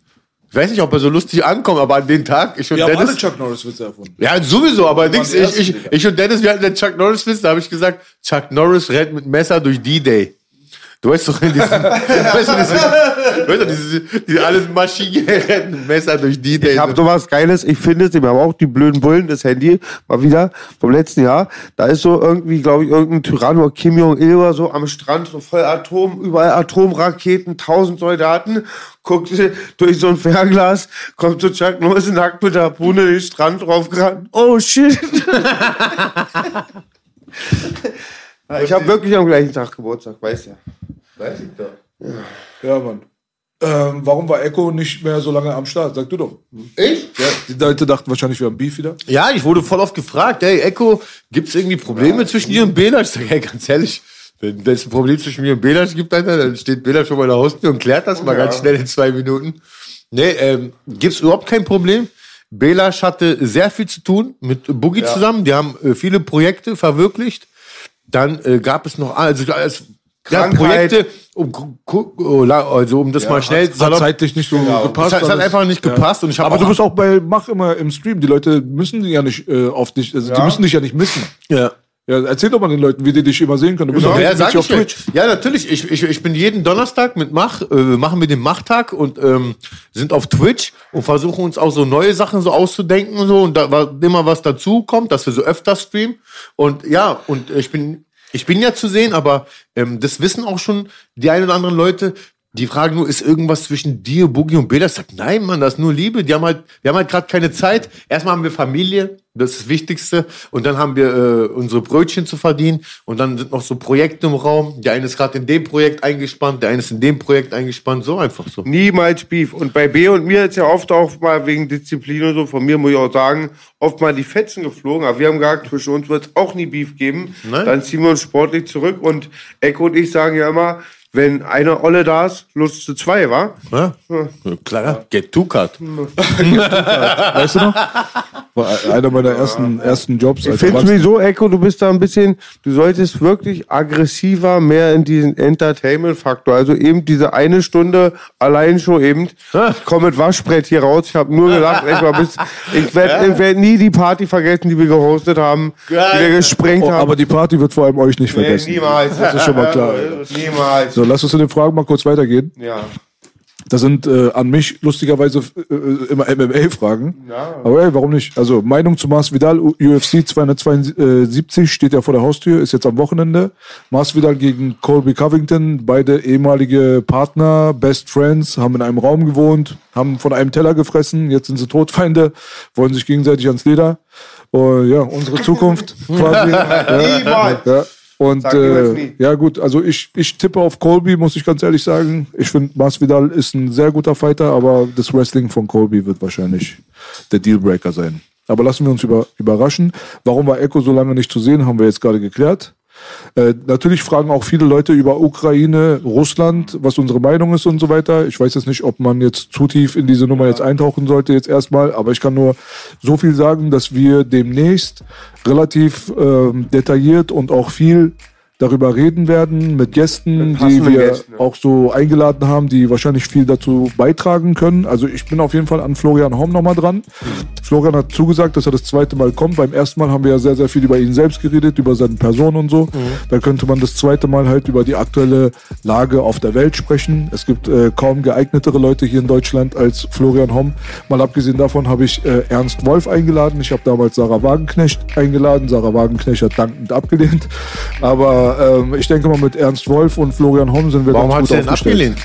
Ich weiß nicht, ob er so lustig ankommt, aber an dem Tag, ich und Dennis. Chuck Norris-Witze erfunden. Ja, sowieso, aber die ich, ich, ich und Dennis, wir hatten den Chuck Norris-Witz, da habe ich gesagt, Chuck Norris rennt mit Messer durch D-Day. Du weißt doch, diese, weißt du, diese, weißt du, diese, diese alles mit Messer durch D-Day. Ich habe sowas Geiles, ich finde es, wir haben auch die blöden Bullen, das Handy, mal wieder vom letzten Jahr. Da ist so irgendwie, glaube ich, irgendein Tyrann oder Kim Jong-il oder so am Strand, so voll Atom, überall Atomraketen, tausend Soldaten, guckt durch so ein Fernglas, kommt so Chuck Norris nackt mit der Harpune den Strand draufgerannt. Oh shit. ich habe wirklich am gleichen Tag Geburtstag, weißt ja. Weiß ich doch. Ja, Mann. Ähm, warum war Echo nicht mehr so lange am Start? Sag du doch. Ich? Ja, die Leute dachten wahrscheinlich, wir haben Beef wieder. Ja, ich wurde voll oft gefragt, ey, Echo, gibt's irgendwie Probleme zwischen dir und Bela? Ich sag, ey, ganz ehrlich, wenn es ein Problem zwischen mir und Bela gibt, Alter, dann steht Bela schon mal in der Haustür und klärt das mal ganz schnell in zwei Minuten. Nee, ähm, gibt's überhaupt kein Problem. Belasch hatte sehr viel zu tun mit Boogie zusammen. Die haben äh, viele Projekte verwirklicht. Dann äh, gab es noch, also, als, ja, Krankheit. Projekte, um, oh, also um das mal schnell Hat, hat zeitlich nicht so gepasst. Es hat, es hat einfach nicht gepasst und ich habe Aber auch, du bist auch bei Mach immer im Stream. Die Leute müssen ja nicht äh, auf dich, also die müssen dich ja nicht missen. ja. Ja, erzähl doch mal den Leuten, wie die dich immer sehen können. Du bist Ja, auch ja, sag auf Twitch. Ja, natürlich. Ich, ich, ich bin jeden Donnerstag mit Mach, äh, machen wir den Machtag und ähm, sind auf Twitch und versuchen uns auch so neue Sachen so auszudenken und so und da war immer was dazu kommt, dass wir so öfter streamen. Und ja, und ich bin, ich bin ja zu sehen, aber ähm, das wissen auch schon die ein oder anderen Leute. Die fragen nur, ist irgendwas zwischen dir, Boogie und Bela? Ich sag, nein, Mann, das ist nur Liebe. Die haben halt, wir haben halt gerade keine Zeit. Erstmal haben wir Familie, das ist das Wichtigste. Und dann haben wir äh, unsere Brötchen zu verdienen. Und dann sind noch so Projekte im Raum. Der eine ist gerade in dem Projekt eingespannt, der eine ist in dem Projekt eingespannt. So einfach so. Niemals Beef. Und bei B und mir ist ja oft auch mal wegen Disziplin und so, von mir muss ich auch sagen, oft mal die Fetzen geflogen. Aber wir haben gesagt, zwischen uns wird es auch nie Beef geben. Nein. Dann ziehen wir uns sportlich zurück. Und Echo und ich sagen ja immer, wenn eine Olle da ist, Lust zu zwei, wa? Ja? Klar, get to cut. Weißt du noch? War einer meiner ersten, ersten Jobs. Ich finde sowieso, Echo, du bist da ein bisschen, du solltest wirklich aggressiver mehr in diesen Entertainment-Faktor. Also eben diese eine Stunde allein schon eben. Ich komme mit Waschbrett hier raus. Ich habe nur gelacht. Echo, bis, ich werde werd nie die Party vergessen, die wir gehostet haben, die wir gesprengt Oh, haben. aber die Party wird vor allem euch nicht nee, vergessen. niemals. Das ist schon mal klar. Niemals. So, lass uns zu den Fragen mal kurz weitergehen. Ja. Das sind äh, an mich lustigerweise äh, immer MMA-Fragen. Aber ey, warum nicht? Also Meinung zu Mars Vidal, UFC 272 steht ja vor der Haustür, ist jetzt am Wochenende. Mars Vidal gegen Colby Covington, beide ehemalige Partner, Best Friends, haben in einem Raum gewohnt, haben von einem Teller gefressen, jetzt sind sie Todfeinde, wollen sich gegenseitig ans Leder. Oh, ja, unsere Zukunft quasi. ja, ja. Und äh, ja gut, also ich, ich tippe auf Colby, muss ich ganz ehrlich sagen. Ich finde, Masvidal ist ein sehr guter Fighter, aber das Wrestling von Colby wird wahrscheinlich der Dealbreaker sein. Aber lassen wir uns über, überraschen. Warum war Echo so lange nicht zu sehen, haben wir jetzt gerade geklärt. Äh, natürlich fragen auch viele Leute über Ukraine, Russland, was unsere Meinung ist und so weiter. Ich weiß jetzt nicht, ob man jetzt zu tief in diese Nummer jetzt eintauchen sollte jetzt erstmal, aber ich kann nur so viel sagen, dass wir demnächst relativ ähm, detailliert und auch viel darüber reden werden mit Gästen, Mit die wir Gästen, ja. auch so eingeladen haben, die wahrscheinlich viel dazu beitragen können. Also ich bin auf jeden Fall an Florian Homm nochmal dran. Florian hat zugesagt, dass er das zweite Mal kommt. Beim ersten Mal haben wir ja sehr, sehr viel über ihn selbst geredet, über seine Person und so. Da könnte man das zweite Mal halt über die aktuelle Lage auf der Welt sprechen. Es gibt äh, kaum geeignetere Leute hier in Deutschland als Florian Homm. Mal abgesehen davon habe ich äh, Ernst Wolf eingeladen. Ich habe damals Sarah Wagenknecht eingeladen. Sarah Wagenknecht hat dankend abgelehnt. Aber ähm, ich denke mal, mit Ernst Wolf und Florian Homm sind wir Warum hat ganz gut denn aufgestellt. abgelehnt?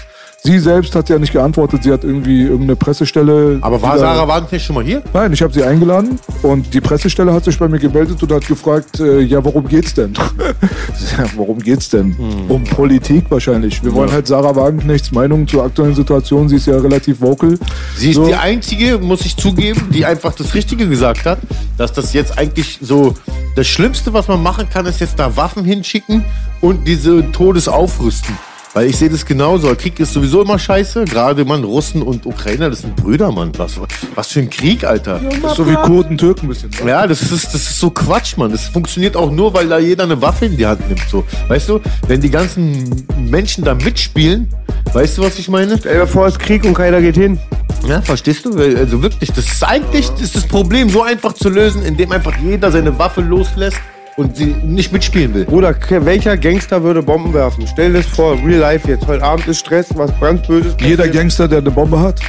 Sie selbst hat ja nicht geantwortet. Sie hat irgendwie irgendeine Pressestelle. Aber war Sarah Wagenknecht schon mal hier? Nein, ich habe sie eingeladen und die Pressestelle hat sich bei mir gemeldet und hat gefragt, äh, ja, worum geht's denn? ja, worum geht's denn? Hm. Um Politik wahrscheinlich. Wir wollen halt Sarah Wagenknechts Meinung zur aktuellen Situation. Sie ist ja relativ vocal. Sie ist So. die einzige, muss ich zugeben, die einfach das Richtige gesagt hat, dass das jetzt eigentlich so das Schlimmste, was man machen kann, ist jetzt da Waffen hinschicken und diese Todesaufrüsten. Weil ich sehe das genauso. Krieg ist sowieso immer scheiße. Gerade man Russen und Ukrainer, das sind Brüder, Mann. Was, was für ein Krieg, Alter. Das ist so wie Kurden, Türken ein bisschen. ne? Ja, das ist, das ist so Quatsch, Mann. Das funktioniert auch nur, weil da jeder eine Waffe in die Hand nimmt. So. Weißt du, wenn die ganzen Menschen da mitspielen, weißt du, was ich meine? Stell dir vor, es ist Krieg und keiner geht hin. Ja, verstehst du? Also wirklich, das ist eigentlich das, ist das Problem so einfach zu lösen, indem einfach jeder seine Waffe loslässt und sie nicht mitspielen will. Bruder, welcher Gangster würde Bomben werfen? Stell dir das vor, real life jetzt. Heute Abend ist Stress, was ganz Böses. Jeder. Gangster, der eine Bombe hat,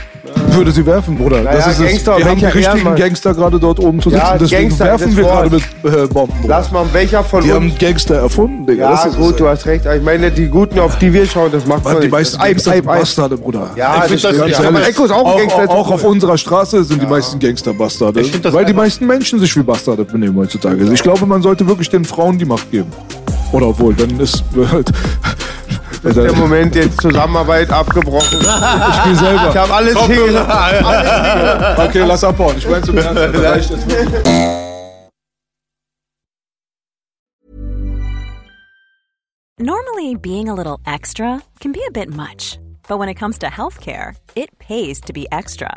würde sie werfen, Bruder. Naja, das ist es. Gangster, Wir haben die richtigen Ehrenmann? Gangster gerade dort oben zu sitzen. Ja, Deswegen Gangster, werfen wir gerade mit äh, Bomben. Bruder. Lass mal, welcher von Die haben uns... Gangster erfunden, Digga. Ja, das ist gut, es. du hast recht. Ich meine, die Guten, auf die wir schauen, das macht Mann, man die nicht. meisten Das Gangster sind. Bastarde, Bruder. Ja, Ich das das- Ja, aber Echo ist auch ein Gangster. auch, auch auf unserer Straße sind die meisten Gangster Bastarde. Ich find das Weil die meisten Menschen sich wie Bastarde benehmen heutzutage. Also Ich glaube, man sollte wirklich den Frauen die Macht geben. Oder obwohl, dann ist halt. ist der Moment jetzt Zusammenarbeit abgebrochen. Ich spiel selber. Ich habe alles hier. Okay, lass abhauen. Ich meine zum Ernst. das reicht jetzt wirklich. Normally, being a little extra can be a bit much, but when it comes to healthcare, it pays to be extra.